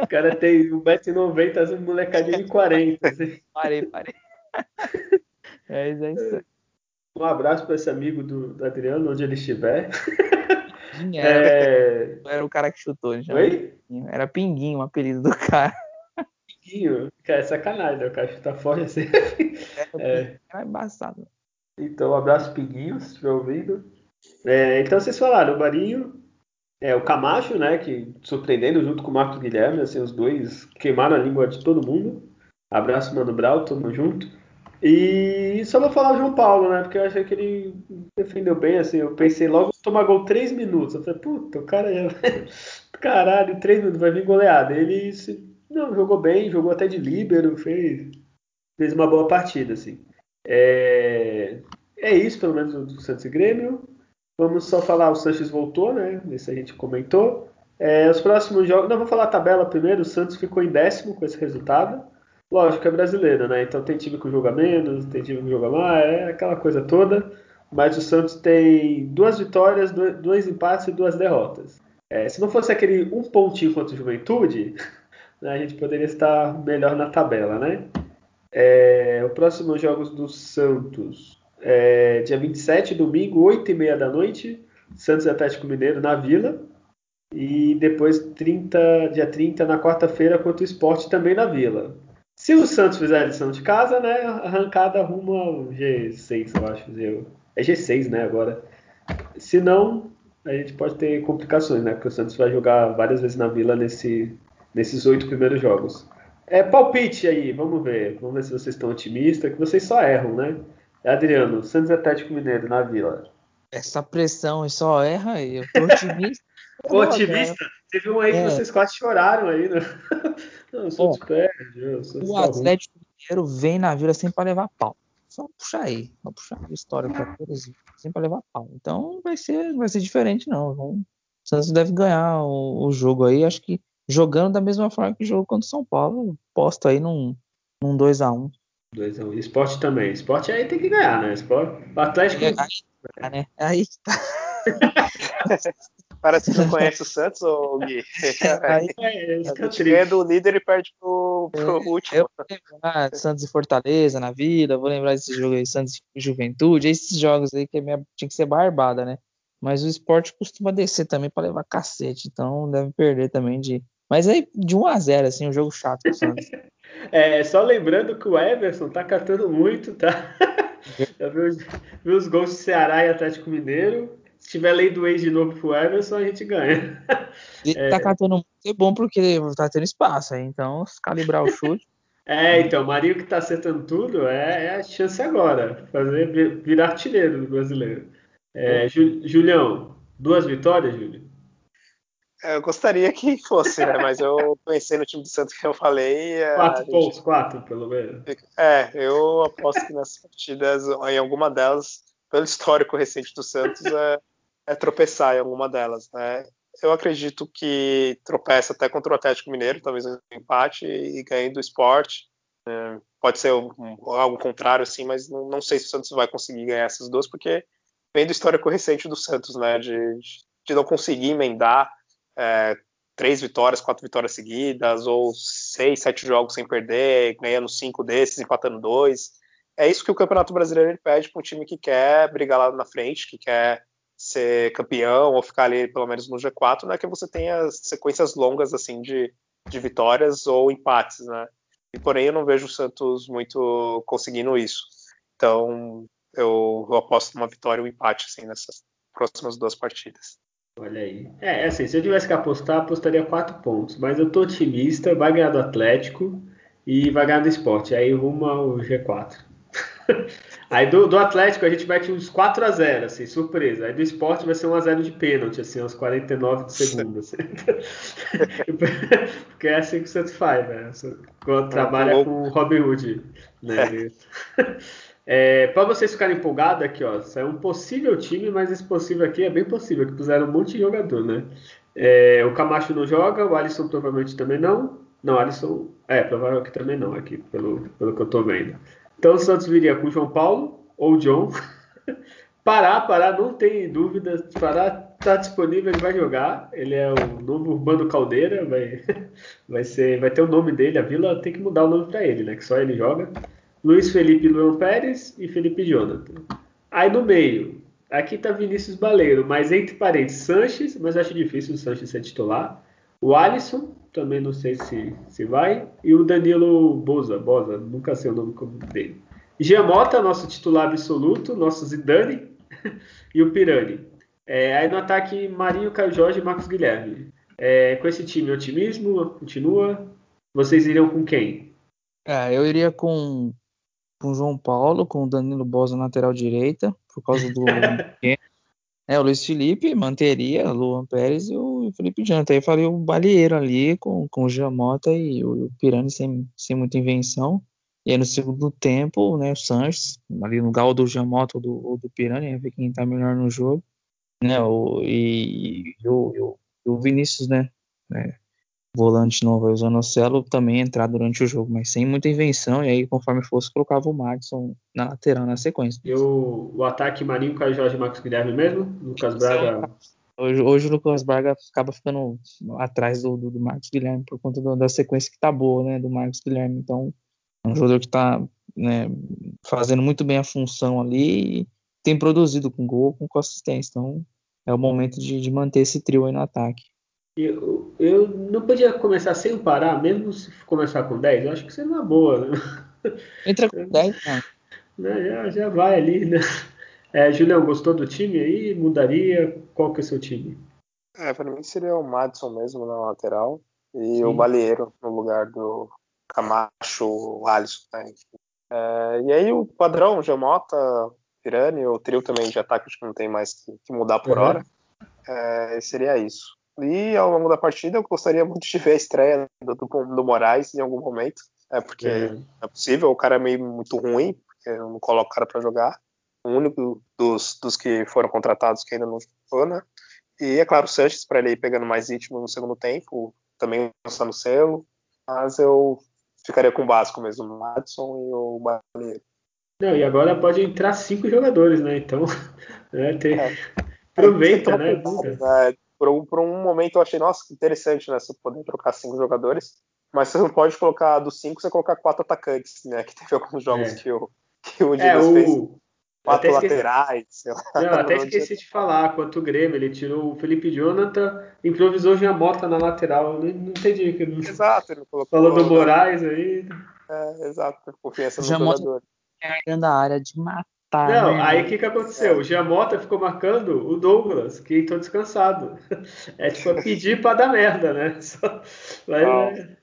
O cara tem 1,90m, um molecadinho de 40. Assim. Parei, parei. É isso aí. Um abraço para esse amigo do, do, Adriano, onde ele estiver. Era, é... era o cara que chutou. Já. Oi? Era Pinguinho, o apelido do cara pouquinho, que é sacanagem, né? O cara chuta forte assim. É, é. embaçado. Então, um abraço, Piguinho, se estiver ouvindo. É, então, vocês falaram, o Marinho, é, o Camacho, né, que surpreendendo junto com o Marcos Guilherme, assim, os dois queimaram a língua de todo mundo. Abraço, Mano Brau, tamo junto. E só vou falar o João Paulo, né, porque eu achei que ele defendeu bem, assim, eu pensei logo tomar gol 3 minutos. Eu falei, puta, o cara já. Caralho, 3 minutos, vai vir goleada. Ele se não, jogou bem, jogou até de líbero, fez, fez uma boa partida, assim. É, é isso, pelo menos, do Santos e Grêmio. Vamos só falar, o Sanches voltou, né? Esse a gente comentou. É, os próximos jogos. Não, vou falar a tabela primeiro. O Santos ficou em décimo com esse resultado. Lógico, é brasileiro, né? Então tem time que joga menos, tem time que joga mais, é aquela coisa toda. Mas o Santos tem duas vitórias, dois empates e duas derrotas. É, se não fosse aquele um pontinho contra o Juventude, a gente poderia estar melhor na tabela, né? É, o próximo jogos do Santos, é, dia 27, domingo, 8h30 da noite, Santos e Atlético Mineiro na Vila. E depois, 30, dia 30, na quarta-feira, contra o Esporte também na Vila. Se o Santos fizer a lição de casa, né, arrancada rumo ao G6, eu acho. É G6, né, agora. Se não, a gente pode ter complicações, né, porque o Santos vai jogar várias vezes na Vila nesse, nesses oito primeiros jogos. É palpite aí, vamos ver. Vamos ver se vocês estão otimistas, que vocês só erram, né? Adriano, Santos Atlético Mineiro na Vila. Essa pressão só erra aí. Eu tô otimista. otimista? Teve um aí é. que vocês quase choraram aí, né? Não, o Santos perde. O, Atlético Mineiro vem na Vila sempre para levar pau. Só puxar aí. Só puxar a história para todos. Sempre para levar pau. Então vai ser, vai ser diferente, não. O Santos deve ganhar o, o jogo aí. Acho que jogando da mesma forma que jogou contra o São Paulo. Posto aí num, num 2x1. 2x1. Esporte também. Esporte aí tem que ganhar, né? Esporte. O Atlético. É, aí, né? aí tá. Parece que não conhece o Santos, ou Gui? Aí, é, a gente ganha do líder e perde pro, pro é, último. Eu vou lembrar Santos e Fortaleza na vida, vou lembrar desse jogo aí, Santos e Juventude, esses jogos aí que é minha, tinha que ser barbada, né? Mas o esporte costuma descer também para levar cacete, então deve perder também de mas aí, de 1 a 0 assim, um jogo chato pro Santos. é, só lembrando que o Everson tá catando muito, tá? Viu, viu os gols de Ceará e Atlético Mineiro. Se tiver lei do ex de novo pro Everson, a gente ganha. Ele é... tá catando muito é bom porque tá tendo espaço aí, então se calibrar o chute. É, então, o Marinho que tá acertando tudo é, é a chance agora. Fazer virar artilheiro do brasileiro. É, Julião, duas vitórias, Júlio? Eu gostaria que fosse, né? Mas eu pensei no time do Santos que eu falei. É, quatro gente... pontos, quatro, pelo menos. É, eu aposto que nessas partidas, em alguma delas, pelo histórico recente do Santos, é, é tropeçar em alguma delas, né? Eu acredito que tropeça até contra o Atlético Mineiro, talvez um empate e ganhe do esporte. É, pode ser um, algo contrário, assim, mas não, não, sei se o Santos vai conseguir ganhar essas duas, porque vem do histórico recente do Santos, né? De, de não conseguir emendar é, três vitórias, quatro vitórias seguidas, ou seis, sete jogos sem perder, ganhando cinco desses, empatando dois. É isso que o Campeonato Brasileiro pede para um time que quer brigar lá na frente, que quer ser campeão ou ficar ali pelo menos no G4, não é que você tenha sequências longas assim de, de vitórias ou empates, né? E porém eu não vejo o Santos muito conseguindo isso. Então eu, eu aposto numa vitória ou um empate assim nessas próximas duas partidas. Olha aí. É, assim, se eu tivesse que apostar, apostaria quatro pontos. Mas eu tô otimista, vai ganhar do Atlético e vai ganhar do esporte. Aí rumo ao G4. aí do, do, Atlético a gente ter uns 4 a 0 assim, surpresa. Aí do esporte vai ser 1 a 0 de pênalti, assim, aos 49 do segundo. Assim. Porque é assim que o Santos faz, né? Quando trabalha com o Robin Hood. Né? É, para vocês ficarem empolgados aqui, ó, é um possível time, mas esse possível aqui é bem possível, que puseram um monte de jogador, né? É, o Camacho não joga, o Alisson provavelmente também não. Não, Alisson, é, provavelmente também não, aqui, pelo, pelo que eu tô vendo. Então o Santos viria com o João Paulo ou o John. Pará, Pará, não tem dúvida. Pará tá disponível, ele vai jogar. Ele é o novo Urbano Caldeira, vai, vai, ser, vai ter o nome dele. A Vila tem que mudar o nome para ele, né? Que só ele joga. Luiz Felipe Luan Pérez e Felipe Jonathan. Aí no meio, aqui tá Vinícius Baleiro, mas entre parênteses, Sanches, mas acho difícil o Sanches ser titular. O Alisson, também não sei se, se vai. E o Danilo Boza, Boza, nunca sei o nome dele. Giamota, nosso titular absoluto, nosso Zidane, e o Pirani. É, aí no ataque, Marinho, Caio Jorge e Marcos Guilherme. É, com esse time, otimismo continua. Vocês iriam com quem? É, eu iria com com o João Paulo, com o Danilo Bosa na lateral direita, por causa do. é, o Luiz Felipe manteria, Luan Pérez e o Felipe Janta. Aí faria o Balieiro ali com, com o Jamota e o Pirani sem, sem muita invenção. E aí no segundo tempo, né, o Sanches, ali no lugar do Jamota ou do, ou do Pirani, ver quem tá melhor no jogo. né? O, e, e, o, o, Vinícius, né? É, volante novo, o Zanocelo também entrar durante o jogo, mas sem muita invenção, e aí conforme fosse, colocava o Madison na lateral na sequência. E o, o ataque marinho a Jorge Marcos Guilherme mesmo? Lucas Braga. Hoje, hoje o Lucas Braga acaba ficando atrás do, do, do Marcos Guilherme por conta do, da sequência que tá boa, né? Do Marcos Guilherme. Então, é um jogador que tá né, fazendo muito bem a função ali e tem produzido com gol, com consistência. Então, é o momento de, de manter esse trio aí no ataque. Eu, eu não podia começar sem parar, mesmo se começar com 10, eu acho que seria uma boa. Né? Entra com 10, não. Né, já, já vai ali, né? É, Julião, gostou do time aí? Mudaria? Qual que é o seu time? É, para mim seria o Madison mesmo na lateral e Sim. o Balieiro no lugar do Camacho, o Alisson. Né? É, e aí o padrão, Jamota, Pirani, o trio também de ataque, acho que não tem mais que, que mudar por uhum. hora. É, seria isso. E ao longo da partida eu gostaria muito de ver a estreia do, do, do Moraes em algum momento. É porque uhum. é possível, o cara é meio muito ruim, porque eu não coloco o cara para jogar. O único dos, dos que foram contratados que ainda não jogou, né? E é claro, o Sanches para ele ir pegando mais ritmo no segundo tempo, também lançando selo. Mas eu ficaria com o básico mesmo, o Madison e o Baleiro. Não, e agora pode entrar cinco jogadores, né? Então, né, tem... é. aproveita, né? né? Por, um, por um momento eu achei, nossa, que interessante, né? Você poder trocar cinco jogadores. Mas você não pode colocar dos cinco, você colocar quatro atacantes, né? Que teve alguns jogos é. que o, que o é, o... fez quatro laterais. Sei lá. Não, até esqueci de falar, quanto o Grêmio, ele tirou o Felipe Jonathan, improvisou já Mota na lateral. Não, não entendi. Exato, ele colocou. Falou do Moraes aí. É, exato, confiança no jogador. Carregando a área de matar. Não, né? aí o que, que aconteceu? O Giamota ficou marcando o Douglas, que entrou descansado. É tipo pedir pra dar merda, né? Só... Mas, é...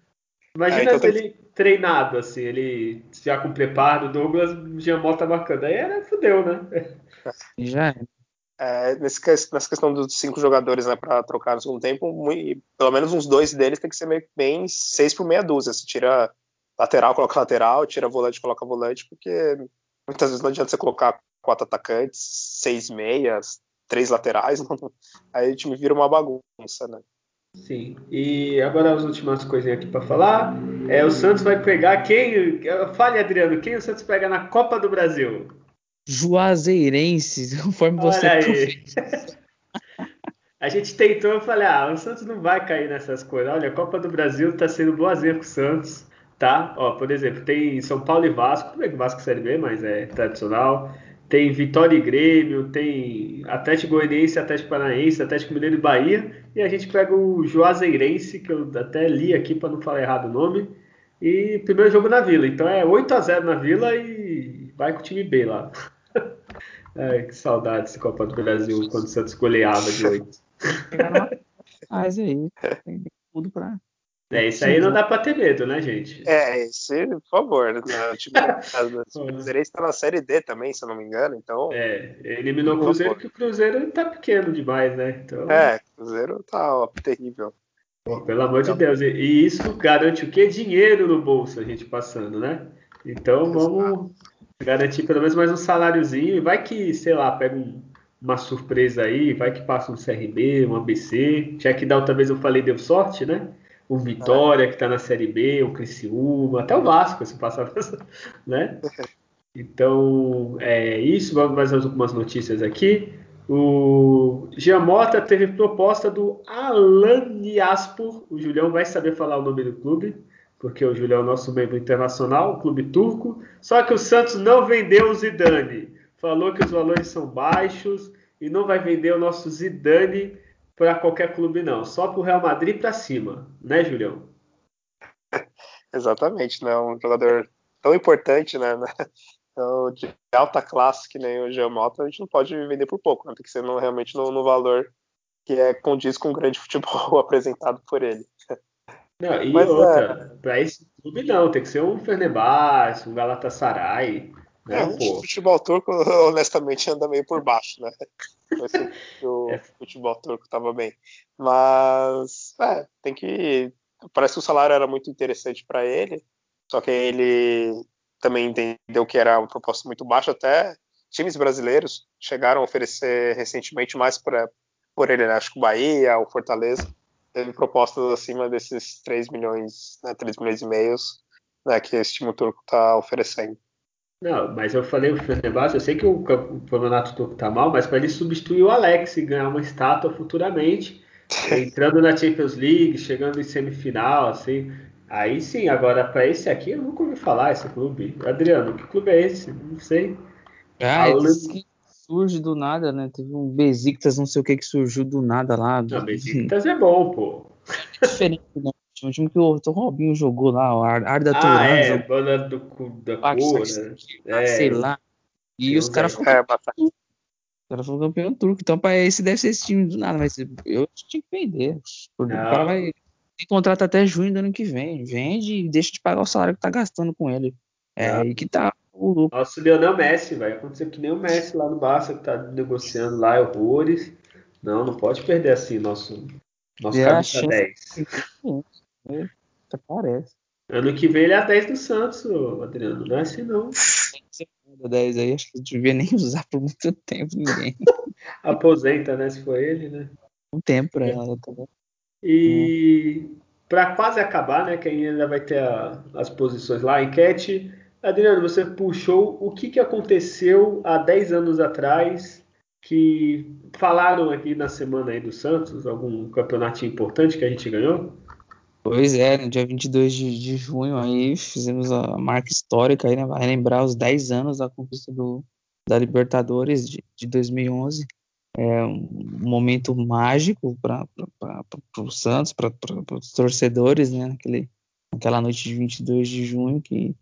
Imagina é, então ele tem... treinado, assim, ele já com preparo, Douglas, Giamota marcando. Aí era, fudeu, né? Já é. nesse, nessa questão dos cinco jogadores né, para trocar no segundo tempo, muito, pelo menos uns dois deles tem que ser meio, bem seis por meia dúzia. Você tira lateral, coloca lateral, tira volante, coloca volante, porque muitas vezes não adianta você colocar quatro atacantes, seis meias, três laterais, não, aí o time vira uma bagunça, né? Sim. E agora as últimas coisinhas aqui para falar. É, o Santos vai pegar quem? Fale, Adriano, quem o Santos pega na Copa do Brasil? Juazeirense, conforme você Olha aí. A gente tentou, eu falei, ah, o Santos não vai cair nessas coisas. Olha, a Copa do Brasil tá sendo boazinha com o Santos, tá? Ó, por exemplo, tem São Paulo e Vasco, tudo bem que Vasco é Série B, mas é tradicional tem Vitória e Grêmio, tem Atlético Goianiense, Atlético Paranaense, Atlético Mineiro e Bahia, e a gente pega o Juazeirense, que eu até li aqui para não falar errado o nome, e primeiro jogo na Vila, então é 8 a 0 na Vila e vai com o time B lá. Ai, que saudade desse Copa do Brasil quando o Santos goleava de 8. Mas aí, tem tudo para é, isso aí não dá pra ter medo, né, gente? É, esse, por favor. Né? O time do Cruzeirense tá na Série D também, se eu não me engano, então... É, eliminou o Cruzeiro porque o Cruzeiro tá pequeno demais, né? Então... É, o Cruzeiro tá ó, terrível. Pô, pelo amor de Deus. E isso garante o quê? Dinheiro no bolso a gente passando, né? Então vamos garantir pelo menos mais um saláriozinho e vai que, sei lá, pega um, uma surpresa aí, vai que passa um CRB, um ABC. Já que da outra vez eu falei deu sorte, né? O Vitória, que está na Série B, o Criciúma, até o Vasco, se passar, né? Então, é isso. Vamos mais algumas notícias aqui. O Giamota teve proposta do Alaniaspor. O Julião vai saber falar o nome do clube, porque o Julião é o nosso membro internacional, o clube turco. Só que o Santos não vendeu o Zidane. Falou que os valores são baixos e não vai vender o nosso Zidane para qualquer clube, não. Só para o Real Madrid para cima, né, Julião? Exatamente, né? Um jogador tão importante, né? Então, de alta classe que nem o Geomota, a gente não pode vender por pouco, né? Tem que ser no, realmente no, no, valor que é condiz com o grande futebol apresentado por ele. Não, e Mas, outra, é... para esse clube não, tem que ser um Fenerbahçe, um Galatasaray, né, é, o futebol turco, honestamente, anda meio por baixo, né? o é. futebol turco estava bem. Mas, é, tem que. Parece que o salário era muito interessante para ele, só que ele também entendeu que era uma proposta muito baixa, até times brasileiros chegaram a oferecer recentemente mais por, por ele, né? acho que o Bahia, o Fortaleza, teve propostas acima desses 3 milhões, né, 3 milhões e meios né, que esse time turco está oferecendo. Não, mas eu falei o Fenerbahçe, eu sei que o, campeonato turco tá mal, mas para ele substituir o Alex e ganhar uma estátua futuramente, entrando na Champions League, chegando em semifinal, assim, aí sim, agora para esse aqui eu nunca ouvi falar esse clube. Adriano, que clube é esse? Não sei. Ah, que surge do nada, né? Teve um Besiktas, não sei o que que surgiu do nada lá. Não, Besiktas é bom, pô. É diferente, né? Tinha um time que o, Robinho jogou lá, o Arda ah, Turan. É, jogou... banda do, da cor, né? É, sei lá. E os caras foram. É, os caras foram campeão turco. Então, esse deve ser esse time do nada, mas eu tinha que vender. O cara vai. Tem contrato até junho do ano que vem. Vende e deixa de pagar o salário que tá gastando com ele. É não. aí que tá o lucro. Nossa, o Leonel Messi, vai acontecer que nem o Messi lá no Barça, que tá negociando lá horrores. Não, não pode perder assim nosso, nosso camisa 10. Até parece. Ano que vem ele é a 10 do Santos, Adriano. Não é assim, não. 10 aí, acho que não devia nem usar por muito tempo ninguém. Aposenta, né? Se for ele, né? Um tempo pra ela também. E para quase acabar, né? Que ainda vai ter a, as posições lá, a enquete. Adriano, você puxou o que, que aconteceu há 10 anos atrás que falaram aqui na semana aí do Santos, algum campeonato importante que a gente ganhou? Pois é, no dia 22 de, de junho aí fizemos a marca histórica aí, né, vai relembrar os 10 anos da conquista do, da Libertadores de, de 2011. É um momento mágico para o Santos, para os torcedores, né, naquele, naquela noite de 22 de junho que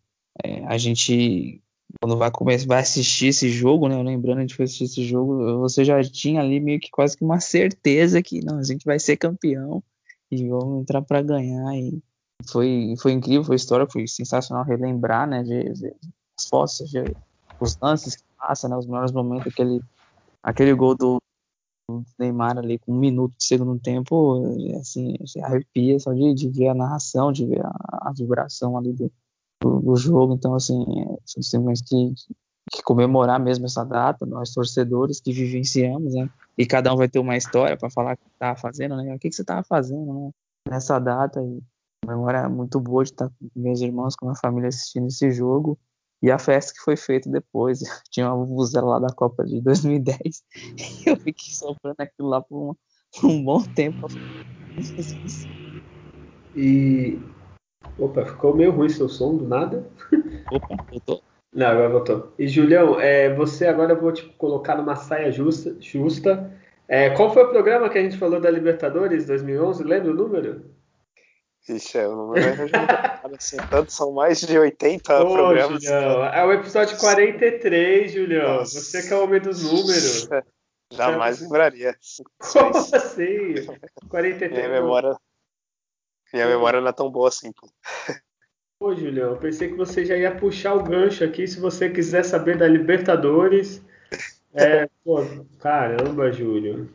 é, a gente quando vai começar, vai assistir esse jogo, né? Lembrando, a gente foi assistir esse jogo, você já tinha ali meio que quase que uma certeza que não, a gente vai ser campeão e vamos entrar para ganhar. E foi, foi incrível, foi história, foi sensacional relembrar, né, de, de as fotos, de, os lances que passa, né, os melhores momentos, aquele, aquele gol do, Neymar ali com um minuto de segundo tempo, assim, se arrepia só de, de, ver a narração, de ver a, a vibração ali do, do, do, jogo. Então, assim, é, são temos que, que comemorar mesmo essa data, nós torcedores que vivenciamos, né? E cada um vai ter uma história para falar o que estava fazendo, né? O que, que você estava fazendo né? nessa data. E memória é muito boa de estar com meus irmãos, com a minha família assistindo esse jogo. E a festa que foi feita depois. Tinha uma vuvuzela lá da Copa de 2010. E eu fiquei soprando aquilo lá por um, por um bom tempo. E. Opa, ficou meio ruim seu som do nada. Opa, voltou? Não, agora voltou. E Julião, é, você agora eu vou te colocar numa saia justa. justa. É, qual foi o programa que a gente falou da Libertadores 2011? Lembra o número? Ixi, é, o número já assim, tanto, são mais de 80 Ô, programas. Julião, é o episódio 43, Julião. Nossa. Você que é o homem dos números. Jamais lembraria. Como assim? 43. Minha memória, minha memória não é tão boa assim. Pô. Pô, Julião, eu pensei que você já ia puxar o gancho aqui se você quiser saber da Libertadores. É, pô, caramba, Júlio.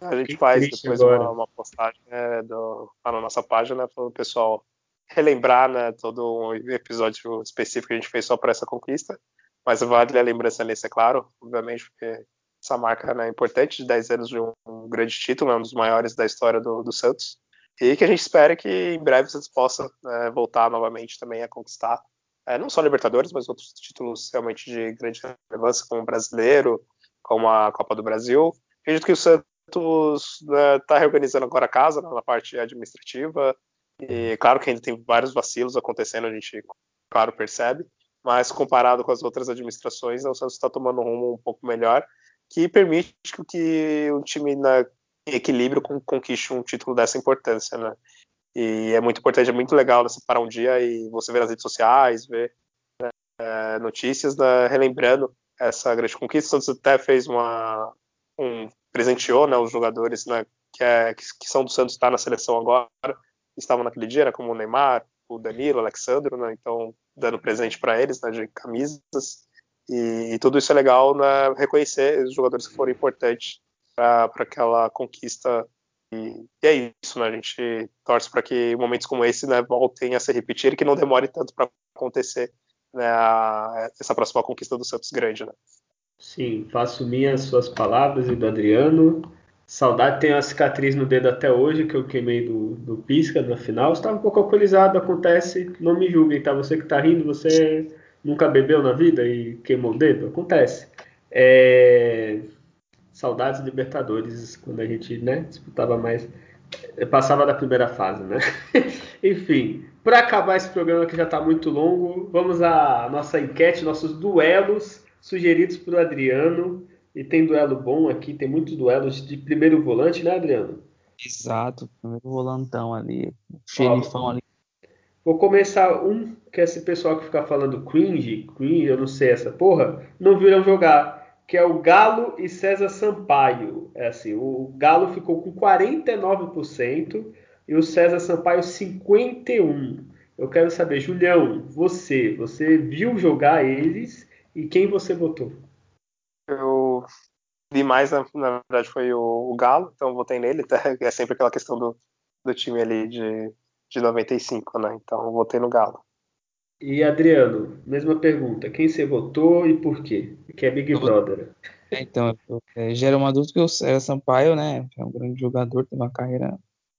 A gente que faz depois uma, uma, postagem né, do, lá na nossa página para o pessoal relembrar né, todo um episódio específico que a gente fez só para essa conquista. Mas vale a lembrança nesse, é claro, obviamente, porque essa marca né, é importante de 10 anos de um, um grande título, é um dos maiores da história do, do Santos. E que a gente espera que em breve vocês possam é, voltar novamente também a conquistar é, não só Libertadores, mas outros títulos realmente de grande relevância, como o Brasileiro, como a Copa do Brasil. Acredito que o Santos está né, tá reorganizando agora a casa né, na parte administrativa. E claro que ainda tem vários vacilos acontecendo, a gente, claro, percebe. Mas comparado com as outras administrações, o Santos está tomando um rumo um pouco melhor, que permite que o time na, equilíbrio conquiste um título dessa importância, né? E é muito importante, é muito legal né, parar um dia e você ver nas redes sociais, ver né, é, notícias, né, relembrando essa grande conquista. O Santos até fez uma um presenteou, né, os jogadores, né, que, é, que, que são do Santos, está na seleção agora, estavam naquele dia, né, como o Neymar, o Danilo, o Alexandre, né, então dando presente para eles, né, de camisas. E, e, tudo isso é legal, né, reconhecer os jogadores que foram importantes para aquela conquista. E, e, é isso, né? A gente torce para que momentos como esse né, voltem a se repetir e que não demore tanto para acontecer né, a, essa próxima conquista do Santos grande. Né? Sim, faço minhas suas palavras e do Adriano. Saudade, tem a cicatriz no dedo até hoje que eu queimei do, do pisca na final. Estava um pouco alcoolizado, acontece, não me julguem, tá? Você que tá rindo, você nunca bebeu na vida e queimou o dedo? Acontece. É... Saudades Libertadores, quando a gente né, disputava mais. Passava da primeira fase, né? Enfim, para acabar esse programa que já está muito longo, vamos à nossa enquete, nossos duelos sugeridos por Adriano. E tem duelo bom aqui, tem muitos duelos de primeiro volante, né, Adriano? Exato, primeiro volantão ali, xerifão ali. Vou começar um, que é esse pessoal que fica falando cringe, cringe, eu não sei essa porra, não viram jogar, que é o Galo e César Sampaio. É assim, o Galo ficou com 49% e o César Sampaio 51%. Eu quero saber, Julião, você, você viu jogar eles e quem você votou? Eu vi mais, na, na verdade, foi o, o, Galo, então votei nele. Tá? É sempre aquela questão do, do time ali de, de 95, né? Então votei no Galo. E Adriano, mesma pergunta. Quem você votou e por quê? Que é Big Brother. É, então, é, gera uma dúvida que o César Sampaio, né? É um grande jogador, tem uma carreira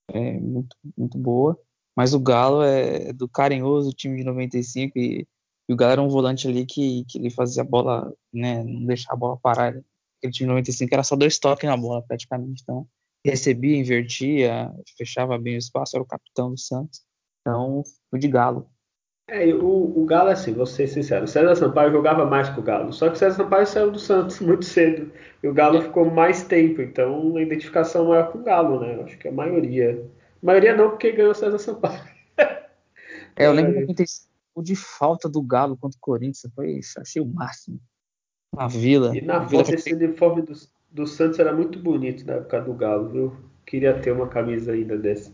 é, muito, muito boa. Mas o Galo é do carinhoso time de 95 e e o Galo era um volante ali que, que ele fazia a bola, né, não deixar a bola parar. Aquele time 95 era só dois toques na bola, praticamente. Então, recebia, invertia, fechava bem o espaço, era o capitão do Santos. Então, fui de Galo. É, o, o Galo, assim, vou ser sincero, o César Sampaio jogava mais que o Galo, só que o César Sampaio saiu do Santos muito cedo, e o Galo ficou mais tempo, então a identificação maior com o Galo, né? Acho que a maioria. A maioria não, porque ganhou o César Sampaio. é, eu lembro que o de falta do Galo contra o Corinthians foi, achei o máximo. Na Vila. E na Vila foto esse uniforme do, do Santos era muito bonito na época do Galo, viu? Queria ter uma camisa ainda dessa.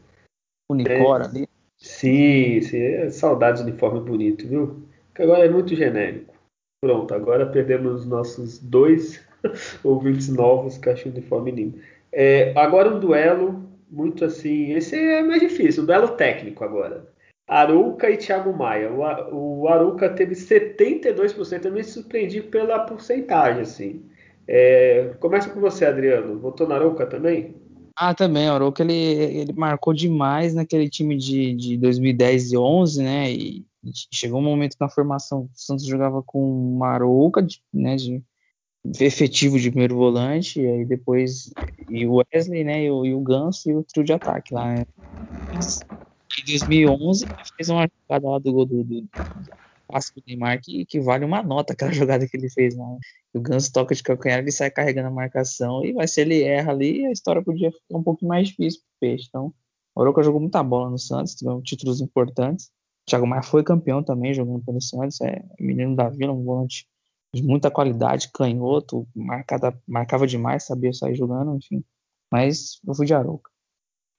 Unicora é, ali. Sim, sim. É, saudades de uniforme bonito, viu? Que agora é muito genérico. Pronto, agora perdemos nossos dois ouvintes novos que acham o uniforme lindo. É, agora um duelo muito assim. Esse é mais difícil, um duelo técnico agora. Aruca e Thiago Maia. O, Aruca teve 72%. Eu me surpreendi pela porcentagem, assim. É, começa com você, Adriano. Votou na Aruca também? Ah, também. O Aruca ele, ele marcou demais naquele time de, de 2010 e 11, né? E chegou um momento na formação o Santos jogava com o Aruca, né? De, efetivo de primeiro volante, e aí depois e o Wesley, né? E o, e o Ganso e o trio de ataque lá. Né? em 2011 fez uma jogada lá do gol do, passe do Neymar que, que, vale uma nota aquela jogada que ele fez lá. O Ganso toca de calcanhar, ele sai carregando a marcação e vai se ele erra ali, a história podia ficar um pouquinho mais difícil pro Peixe. Então, o Oroca jogou muita bola no Santos, teve títulos importantes. O Thiago Maia foi campeão também jogando pelo Santos, é menino da Vila, um volante de muita qualidade, canhoto, marcada, marcava demais, sabia sair jogando, enfim. Mas eu fui de Arouca.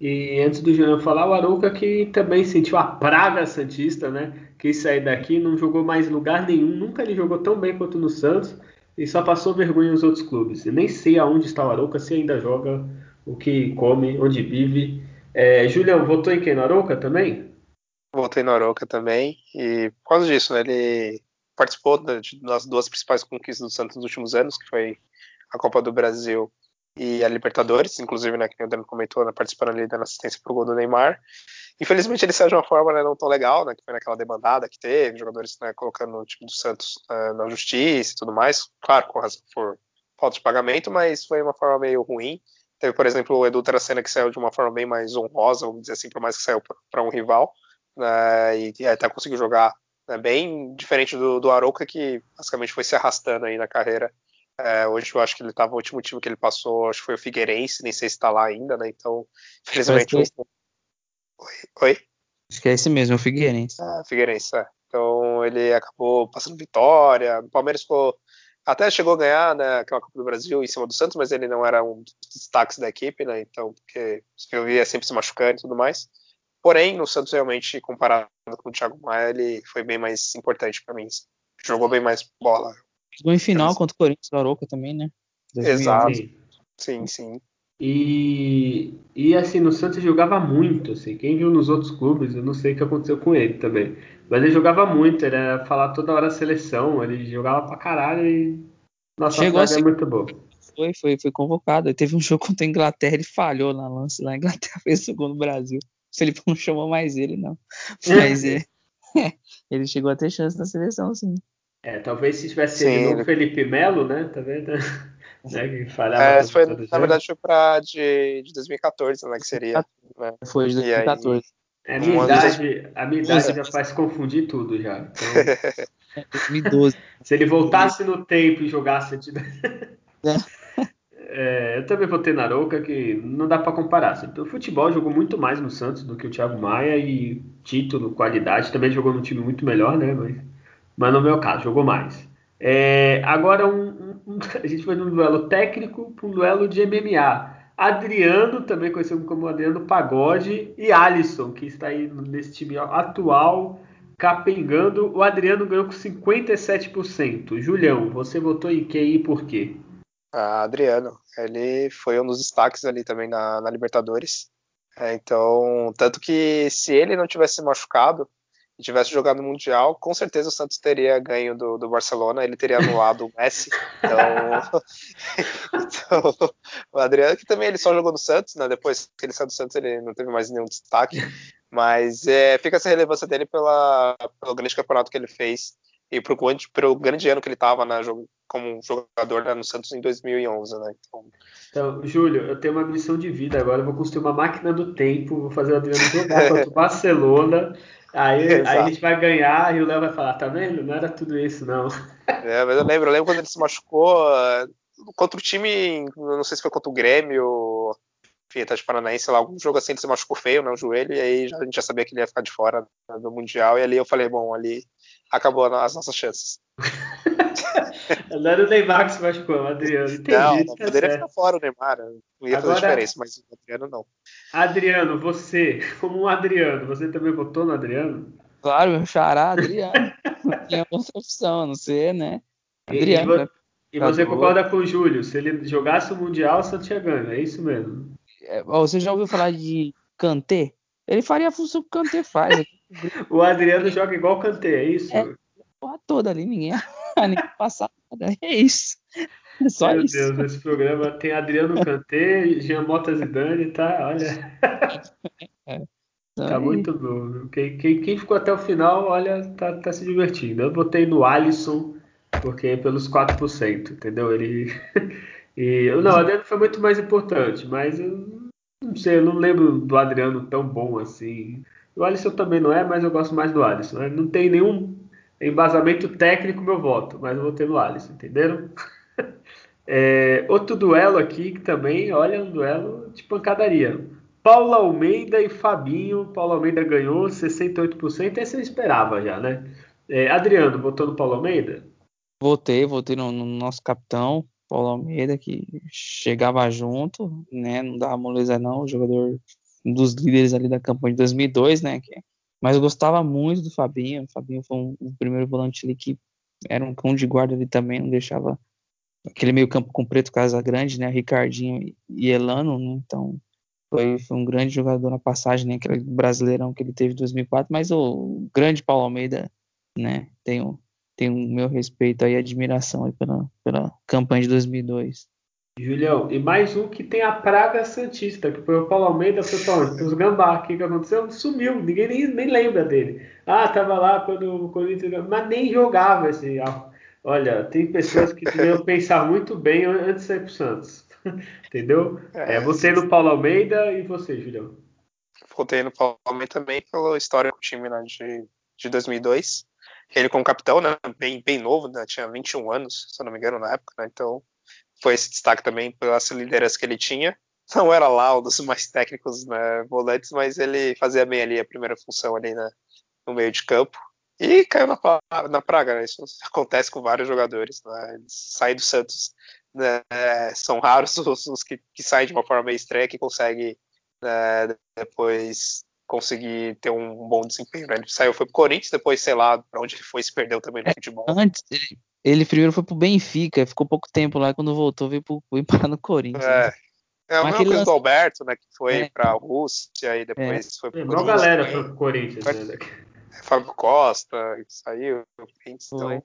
E antes do Juliano falar, o Arouca que também sentiu a praga Santista, né? Quis sair daqui, não jogou mais lugar nenhum, nunca ele jogou tão bem quanto no Santos e só passou vergonha nos outros clubes. Eu nem sei aonde está o Arouca, se ainda joga, o que come, onde vive. É, Julião, votou em quem? No Arouca também? Votei no Arouca também, e por causa disso, né, ele participou das duas principais conquistas do Santos nos últimos anos, que foi a Copa do Brasil e a Libertadores, inclusive, né, que o Dano comentou, né, participando ali dando assistência pro gol do Neymar. Infelizmente ele saiu de uma forma né, não tão legal, né, que foi naquela demandada que teve, jogadores né, colocando o time do Santos uh, na justiça e tudo mais, claro, com razão por falta de pagamento, mas foi uma forma meio ruim. Teve, por exemplo, o Edu Tracena que saiu de uma forma bem mais honrosa, vamos dizer assim, por mais que saiu para um rival, né, e, e, até conseguiu jogar né, bem diferente do, do Arouca, que basicamente foi se arrastando aí na carreira é, hoje eu acho que ele estava o último time que ele passou, acho que foi o Figueirense, nem sei se está lá ainda, né? Então, infelizmente. Oi? Oi? Acho que é esse mesmo, o Figueirense. É, Figueirense, é. Então ele acabou passando vitória. O Palmeiras ficou. Até chegou a ganhar né, aquela Copa do Brasil em cima do Santos, mas ele não era um dos destaques da equipe, né? Então, porque eu via sempre se machucando e tudo mais. Porém, no Santos, realmente, comparado com o Thiago Maia, ele foi bem mais importante para mim. Jogou bem mais bola. Jogou em final contra o Corinthians do Aroca também, né? 2011. Exato. Sim, sim. E, e assim, no Santos jogava muito, assim, quem viu nos outros clubes, eu não sei o que aconteceu com ele também, mas ele jogava muito, era falar toda hora a seleção, ele jogava pra caralho e Nossa Chegou a ser... é muito boa. Foi, foi, foi convocado. Teve um jogo contra a Inglaterra, ele falhou na lance lá. A Inglaterra fez o gol no Brasil. O Felipe não chamou mais ele, não. Mas é, ele chegou a ter chance na seleção, sim. É, talvez se tivesse sido o Felipe Melo, né? Tá vendo? Né, que falhava é, foi, na verdade foi para de, de 2014, né, que seria. Né? Foi de 2014. É, a minha idade, a minha idade já faz confundir tudo já. Então, 2012. Se ele voltasse no tempo e jogasse. É. É, eu também votei na Arouca, que não dá para comparar. O futebol jogou muito mais no Santos do que o Thiago Maia e título, qualidade. Também jogou num time muito melhor, né? Mas, mas no meu caso, jogou mais. É, agora, um, um, a gente foi num duelo técnico para um duelo de MMA. Adriano, também conhecido como Adriano Pagode, e Alisson, que está aí nesse time atual, capengando. O Adriano ganhou com 57%. Julião, você votou em quem e por quê? Ah, Adriano, ele foi um dos destaques ali também na, na Libertadores. É, então, tanto que se ele não tivesse machucado, e tivesse jogado no Mundial, com certeza o Santos teria ganho do, do Barcelona, ele teria anulado o Messi. Então, então, o Adriano, que também ele só jogou no Santos, né? Depois que ele saiu do Santos, ele não teve mais nenhum destaque. Mas é, fica essa relevância dele pela, pelo grande campeonato que ele fez e pro, pro grande ano que ele estava como jogador né, no Santos em 2011, né? Então... então... Júlio, eu tenho uma missão de vida agora, eu vou construir uma máquina do tempo, vou fazer o Adriano jogar contra o Barcelona Aí, aí, a gente vai ganhar e o Léo vai falar, tá vendo? Não era tudo isso, não. É, mas eu lembro, eu lembro quando ele se machucou uh, contra o time, não sei se foi contra o Grêmio, tá de Paranaense, lá, algum jogo assim, ele se machucou feio, né, o joelho, e aí a gente já sabia que ele ia ficar de fora do Mundial, e ali eu falei, bom, ali acabou as nossas chances. Era o Neymar que se machucou, o Adriano. Entendi, não, não tá poderia ficar fora o Neymar. Não ia Agora, fazer diferença, mas o Adriano não. Adriano, você, como um Adriano, você também votou no Adriano? Claro, meu xará, Adriano. não tinha outra opção, a não ser, né? Adriano. E, e, e você concorda com o Júlio? Se ele jogasse o Mundial, só tinha ganho, é isso mesmo? É, você já ouviu falar de Kanté? Ele faria a função que o Kanté faz. o Adriano joga igual o Kanté, é isso? É, porra toda ali, ninguém nem passar nada. É isso. É só Meu isso. Deus, esse programa tem Adriano Cantê, Jean Mota Zidane, tá? Olha. É. Tá muito bom. Quem, quem, quem, ficou até o final, olha, tá, tá se divertindo. Eu botei no Alisson, porque é pelos 4%, entendeu? Ele. e, não, o Adriano foi muito mais importante, mas eu não sei, eu não lembro do Adriano tão bom assim. O Alisson também não é, mas eu gosto mais do Alisson. Né? Não tem nenhum embasamento técnico meu voto, mas eu votei no Alisson, entenderam? É, outro duelo aqui que também, olha, um duelo de pancadaria. Paulo Almeida e Fabinho. Paulo Almeida ganhou 68%, esse eu esperava já, né? É, Adriano, votou no Paulo Almeida? Votei, votei no, no, nosso capitão, Paulo Almeida, que chegava junto, né? Não dava moleza não, o jogador, um dos líderes ali da campanha de 2002, né? Que mas gostava muito do Fabinho. O Fabinho foi um, um primeiro volante ali que era um cão de guarda ali também, não deixava aquele meio campo com Preto Casa Grande, né? Ricardinho e Elano, né? Então foi, foi, um grande jogador na passagem, né? Aquele brasileirão que ele teve em 2004. Mas o grande Paulo Almeida, né? Tem o, tem o meu respeito e admiração aí pela, pela campanha de 2002. Julião, e mais um que tem a praga santista, que foi o Paulo Almeida, onde? Os Gambá, o que, que aconteceu? Sumiu, ninguém nem, nem lembra dele. Ah, tava lá quando o Corinthians, mas nem jogava esse. Olha, tem pessoas que deveriam pensar muito bem antes de sair pro Santos. Entendeu? É, é, você no Paulo Almeida e você, Julião. Votei no Paulo Almeida também pela história do time né, de, de 2002. Ele como capitão, né, bem, bem novo, né, tinha 21 anos, se não me engano, na época, né, então foi esse destaque também pela liderança que ele tinha. Não era lá um dos mais técnicos né, volantes, mas ele fazia bem ali a primeira função ali na, no meio de campo. E caiu na, na praga, né? Isso acontece com vários jogadores. Né? Sair do Santos né? são raros os, os que, que, saem de uma forma meio estranha que conseguem né, depois conseguir ter um bom desempenho. Né? Ele saiu, foi pro Corinthians, depois, sei lá, para onde ele foi, se perdeu também no é, futebol. Antes, ele, ele primeiro foi pro Benfica, ficou pouco tempo lá, quando voltou veio, pro, veio para no Corinthians. É. Né? É o mesmo lance... do Alberto, né, que foi é. pra Rússia e depois é. foi pro Corinthians. galera foi pro Corinthians, né? Fábio Costa, saiu, então,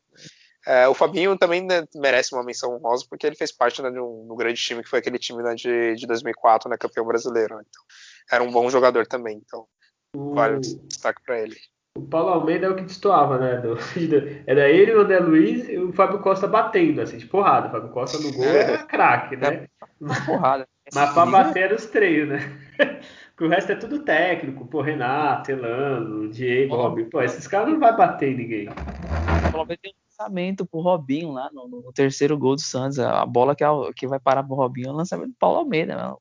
É, o Fabinho também né, merece uma menção honrosa porque ele fez parte né, de um, um, grande time que foi aquele time né, de, de 2004, né, campeão brasileiro. Né? Então, era um bom jogador também. Então, o... vale o destaque para ele. O Paulo Almeida é o que destoava, né? Do, era ele, o André Luiz e o Fábio Costa batendo, assim, de porrada. O Fábio Costa no gol era craque, né? Uma porrada. Mas pra bater era os três, né? Porque o resto é tudo técnico. Pô, Renato, Elano, Diego, oh, Robinho. Pô, esses caras não vai bater em ninguém. O Paulo Almeida tem um lançamento pro Robinho lá no, no, terceiro gol do Santos. A bola que, é, que vai parar pro Robinho é o lançamento do Paulo Almeida. Né?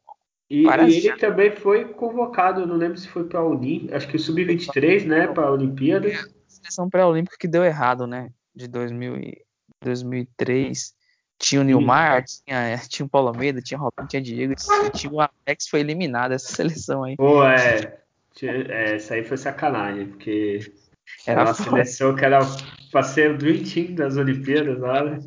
E, e, ele também foi convocado, não lembro se foi para a Unim, acho que o Sub-23, né, para a Olimpíada. A seleção pré-olímpica que deu errado, né, de 2000 e 2003. Tinha o Nilmar, tinha, tinha o Paulo Almeida, tinha o Robinho, tinha o Diego, tinha o Alex, foi eliminado essa seleção aí. Pô, é, é essa aí foi sacanagem, porque era uma seleção que era para ser o Dream das Olimpíadas lá, né?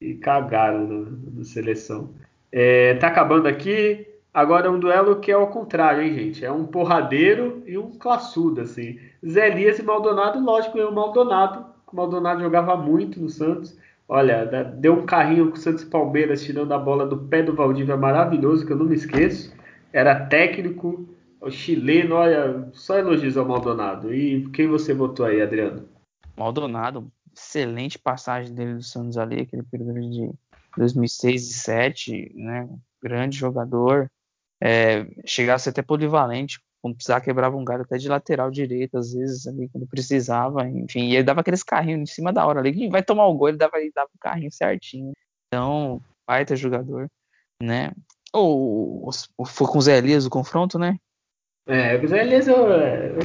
e cagaram na seleção. É, tá acabando aqui. Agora é um duelo que é ao contrário, hein, gente? É um porradeiro e um classudo, assim. Zé Elias e Maldonado, lógico, é o Maldonado. O Maldonado jogava muito no Santos. Olha, deu um carrinho com o Santos Palmeiras tirando a bola do pé do Valdívia maravilhoso, que eu não me esqueço. Era técnico, o chileno, olha, só elogios ao Maldonado. E quem você votou aí, Adriano? Maldonado, excelente passagem dele do Santos ali, aquele período de 2006 e 2007, né? Grande jogador é, ser até polivalente, quando precisar quebrava um galho até de lateral direito, às vezes, ali, quando precisava, enfim, e ele dava aqueles carrinhos em cima da hora ali, que vai tomar o gol, ele dava, ele dava o carrinho certinho. Então, baita jogador, né? Ou, ou foi com o Zé Elias o confronto, né? É, o Zé Elias eu, eu...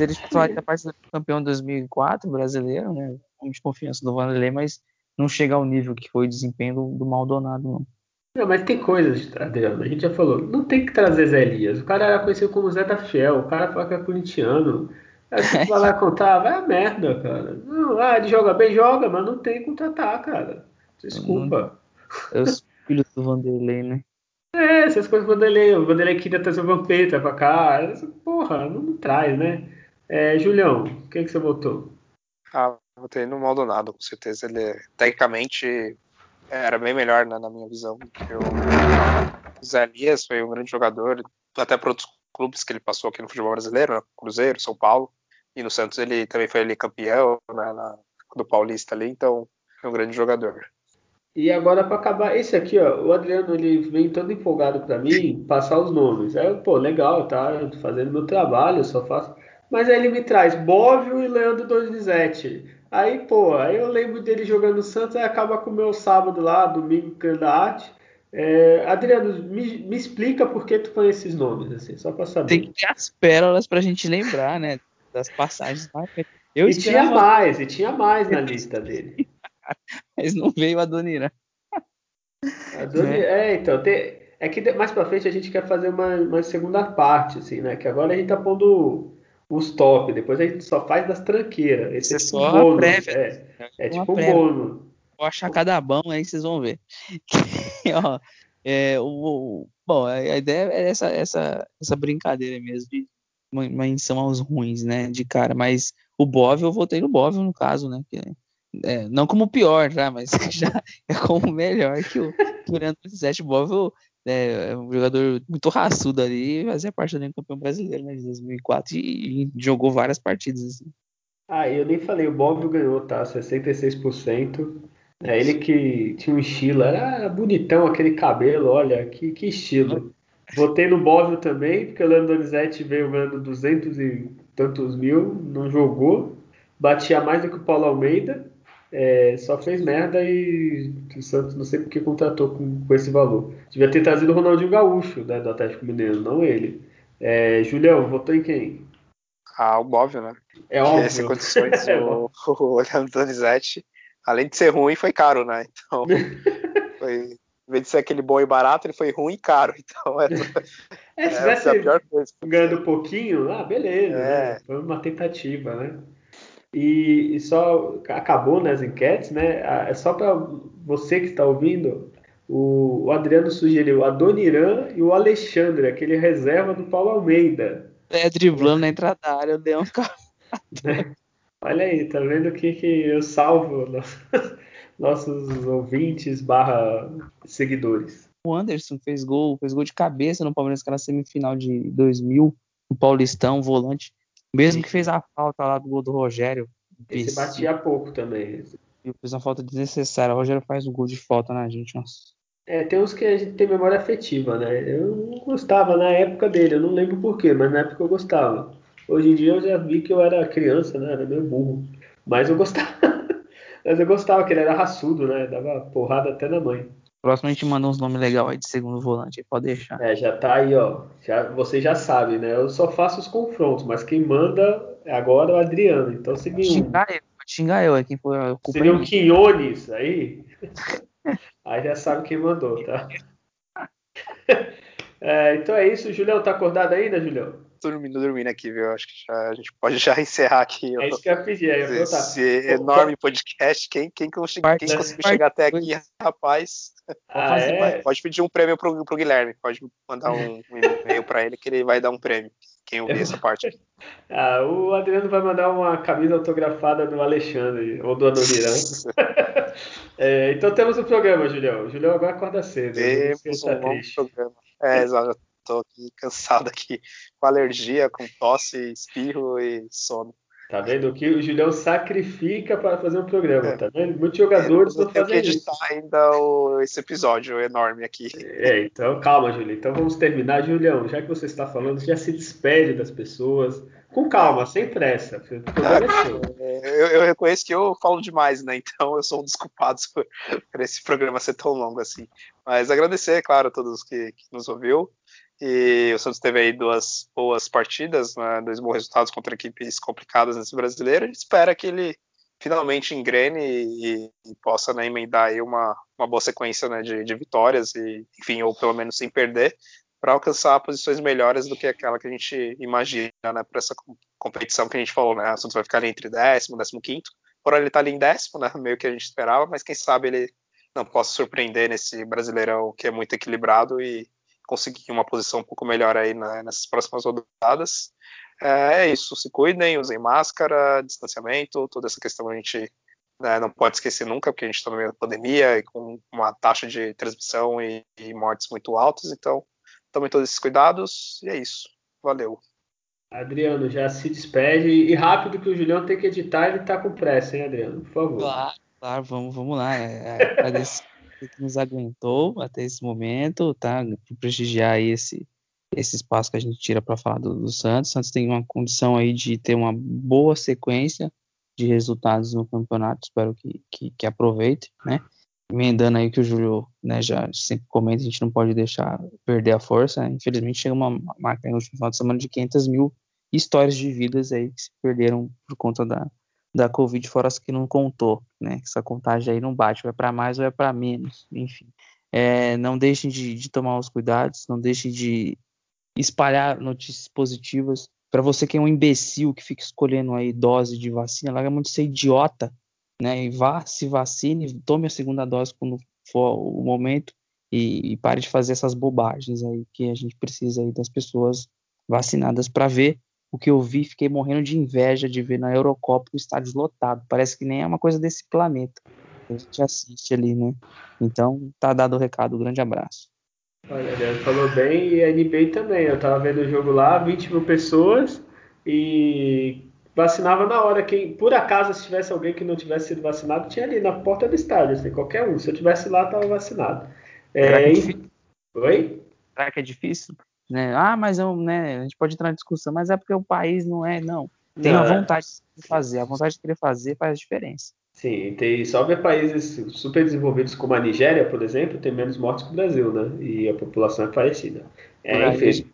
Ele faria parte do campeão 2004 brasileiro, né? Com de confiança do Vanderlei, mas não chega ao nível que foi o desempenho do, do Maldonado, não. Não, mas tem coisas, Adriano, a gente já falou, não tem que trazer Zé Elias. O cara era conhecido como Zé da Fiel, o cara fala que é corintiano. Aí você vai lá contar, vai a merda, cara. Não, ah, ele joga bem, joga, mas não tem que contratar, cara. Desculpa. É os filhos do Vanderlei, né? É, essas coisas do Vanderlei. O Vanderlei queria trazer o Vampeta pra cá. Porra, não, não traz, né? É, Julião, quem que você votou? Ah, votei no Maldonado, com certeza. Ele, é, tecnicamente, era bem melhor né, na minha visão. O Zé Elias foi um grande jogador, até para outros clubes que ele passou aqui no futebol brasileiro, né, Cruzeiro, São Paulo, e no Santos ele também foi campeão né, na, do Paulista ali, então é um grande jogador. E agora para acabar, esse aqui, ó, o Adriano ele vem todo empolgado para mim passar os nomes. Aí, pô, legal, tá? Fazendo meu trabalho, só faço. Mas aí ele me traz Bóvio e Leandro Donizete. Aí, pô, aí eu lembro dele jogando no Santos, aí acaba com o meu sábado lá, domingo, da arte. É, Adriano, me, me, explica por que tu põe esses nomes, assim, só pra saber. Tem que ter as pérolas pra gente lembrar, né? Das passagens. Eu e tinha mais, e tinha mais na lista dele. Mas não veio a Donira. A Doni... é. é, então, tem... é que mais pra frente a gente quer fazer uma, uma segunda parte, assim, né? Que agora a gente tá pondo os top, depois a gente só faz das tranqueiras. Esse é, é tipo só bônus. Prévia, é, é tipo um bônus. Vou achar cada bom, aí vocês vão ver. Ó, é, o, bom, a ideia é essa, essa, essa brincadeira mesmo de menção aos ruins, né, de cara. Mas o Bóvio, eu votei no Bóvio, no caso, né, que, é, não como pior, já, mas já é como melhor que o, que o Leandro 17 Bóvio é, é um jogador muito raçudo ali, fazia parte do campeão brasileiro né, de 2004 e, e jogou várias partidas. Assim. Ah, eu nem falei, o Bob ganhou, tá? 66%. É ele que tinha um estilo, era bonitão aquele cabelo, olha, que, que estilo. Votei no Bóvio também, porque o Leandro Donizete veio ganhando 200 e tantos mil, não jogou. Batia mais do que o Paulo Almeida. É, só fez merda e o Santos não sei porque contratou com, com esse valor. Devia ter trazido o Ronaldinho Gaúcho né, do Atlético Mineiro, não ele. É, Julião, votou em quem? Ah, o Bóvio, né? É óbvio. Sem condições, o, o Leandro Donizete, além de ser ruim, foi caro, né? Então, foi, em vez de ser aquele bom e barato, ele foi ruim e caro. Então, é, é se tivesse é a pior coisa. ganhando pouquinho, ah, beleza. É. Né? Foi uma tentativa, né? E, e só acabou nas né, enquetes, né? É só para você que está ouvindo, o, o, Adriano sugeriu a Doniran e o Alexandre, aquele reserva do Paulo Almeida. É, driblando na entrada da área, eu dei um carro. Olha aí, tá vendo que, que eu salvo nossos ouvintes barra seguidores. O Anderson fez gol, fez gol de cabeça no Palmeiras que era semifinal de 2000, no Paulistão, volante. Mesmo que fez a falta lá do gol do Rogério. Esse batia há pouco também. E fez uma falta desnecessária. O Rogério faz um gol de falta na gente, nossa. É, tem uns que a gente tem memória afetiva, né? Eu não gostava na época dele, eu não lembro porquê, mas na época eu gostava. Hoje em dia eu já vi que eu era criança, né? Era meio burro. Mas eu gostava. mas eu gostava que ele era raçudo, né? Dava porrada até na mãe. Próximo a gente manda uns nomes legais aí de segundo volante, pode deixar. É, já tá aí, ó. Já, você já sabe, né? Eu só faço os confrontos, mas quem manda agora é o Adriano. Então se me. Xingar eu, xingar eu, é quem foi. Seria o Quinones aí. aí já sabe quem mandou, tá? É, então é isso, Julião. Tá acordado ainda, Julião? Dormindo, dormindo aqui, viu? Acho que já, a gente pode já encerrar aqui. É isso que eu ia pedir, é, esse, esse enorme podcast. Quem, quem, quem, quem conseguiu chegar até aqui, rapaz, ah, é? pode pedir um prêmio pro, pro Guilherme. Pode mandar um, um e-mail para ele que ele vai dar um prêmio. Quem ouvir essa parte. Ah, o Adriano vai mandar uma camisa autografada do Alexandre ou do Adoniran. é, então temos o um programa, Julião. O Julião agora acorda cedo. Temos um tá programa. É, exato tô aqui cansado aqui, com alergia, com tosse, espirro e sono. Tá vendo que o Julião sacrifica para fazer um programa, é. tá vendo? Muitos jogadores não fazem que editar isso. ainda o, esse episódio enorme aqui. É, então calma, Julião. Então vamos terminar. Julião, já que você está falando, já se despede das pessoas. Com calma, sem pressa. É, eu, eu, reconheço que eu falo demais, né? Então eu sou um dos culpados por, por esse programa ser tão longo assim. Mas agradecer, claro, a todos que, que nos ouviu. E o Santos teve aí duas boas partidas, né, dois bons resultados contra equipes complicadas nesse brasileiro. A gente espera que ele finalmente engrene e, e possa né, emendar aí uma, uma boa sequência né, de, de, vitórias, e, enfim, ou pelo menos sem perder, para alcançar posições melhores do que aquela que a gente imagina né, para essa competição que a gente falou. Né? O Santos vai ficar ali entre décimo décimo quinto. Por ele está ali em décimo, né, meio que a gente esperava, mas quem sabe ele não possa surpreender nesse brasileirão que é muito equilibrado e conseguir uma posição um pouco melhor aí né, nessas próximas rodadas. É, é, isso, se cuidem, usem máscara, distanciamento, toda essa questão a gente né, não pode esquecer nunca, porque a gente está no meio da pandemia e com uma taxa de transmissão e, e mortes muito altas, então tomem todos esses cuidados e é isso. Valeu. Adriano, já se despede e rápido que o Julião tem que editar, ele está com pressa, hein, Adriano? Por favor. Claro, claro vamos, vamos lá. É, é, que nos aguentou até esse momento, tá? Prestigiar esse, esse espaço que a gente tira para falar do, do, Santos. O Santos tem uma condição aí de ter uma boa sequência de resultados no campeonato, espero que, que, que aproveite, né? Emendando aí que o Júlio né, já sempre comenta, a gente não pode deixar perder a força. Né? Infelizmente chega uma marca no último final de semana de 500 mil histórias de vidas aí que se perderam por conta da, da Covid, fora as que não contou, né? Essa contagem aí não bate, vai para mais ou é para menos, enfim. É, não deixem de, de, tomar os cuidados, não deixem de espalhar notícias positivas. Para você que é um imbecil que fica escolhendo aí dose de vacina, larga muito ser idiota, né? E vá, se vacine, tome a segunda dose quando for o momento e, e pare de fazer essas bobagens aí que a gente precisa aí das pessoas vacinadas para ver o que eu vi, fiquei morrendo de inveja de ver na Eurocopa o estádio lotado. Parece que nem é uma coisa desse planeta. A gente assiste ali, né? Então, tá dado o recado. Um grande abraço. Olha, ele falou bem e a NBA também. Eu tava vendo o jogo lá, 20 mil pessoas e vacinava na hora. Quem, por acaso, se tivesse alguém que não tivesse sido vacinado, tinha ali na porta do estádio, assim, qualquer um. Se eu tivesse lá, tava vacinado. É, Será que é difícil? Oi? Será que é difícil? Né? Ah, mas eu, né, a gente pode entrar na discussão, mas é porque o país não é, não. Tem não, a é. vontade de fazer, a vontade de querer fazer faz diferença. Sim, tem só ver países super desenvolvidos como a Nigéria, por exemplo, tem menos mortes que o Brasil, né? E a população é parecida. É, enfim.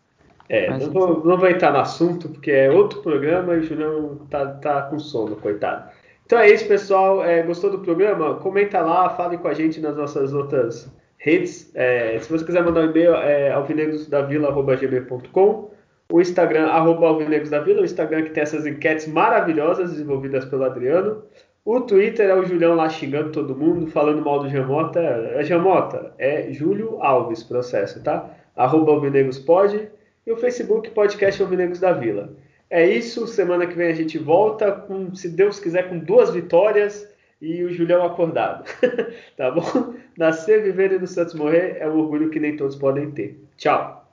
É, não, vou, não vou entrar no assunto, porque é outro programa e o Julião tá, tá com sono, coitado. Então é isso, pessoal. É, gostou do programa? Comenta lá, fale com a gente nas nossas outras redes. É, se você quiser mandar um e-mail, é alvinegrosdavila.gmail.com o Instagram, arroba alvinegrosdavila, o Instagram que tem essas enquetes maravilhosas desenvolvidas pelo Adriano. O Twitter é o Julião lá xingando todo mundo, falando mal do Jamota. É Jamota, é Júlio Alves, processo, tá? Arroba alvinegrospod. E o Facebook, podcast Alvinegros da Vila. É isso. Semana que vem a gente volta, com, se Deus quiser, com duas vitórias e o Julião acordado. tá bom? Nascer, viver e no Santos morrer é um orgulho que nem todos podem ter. Tchau.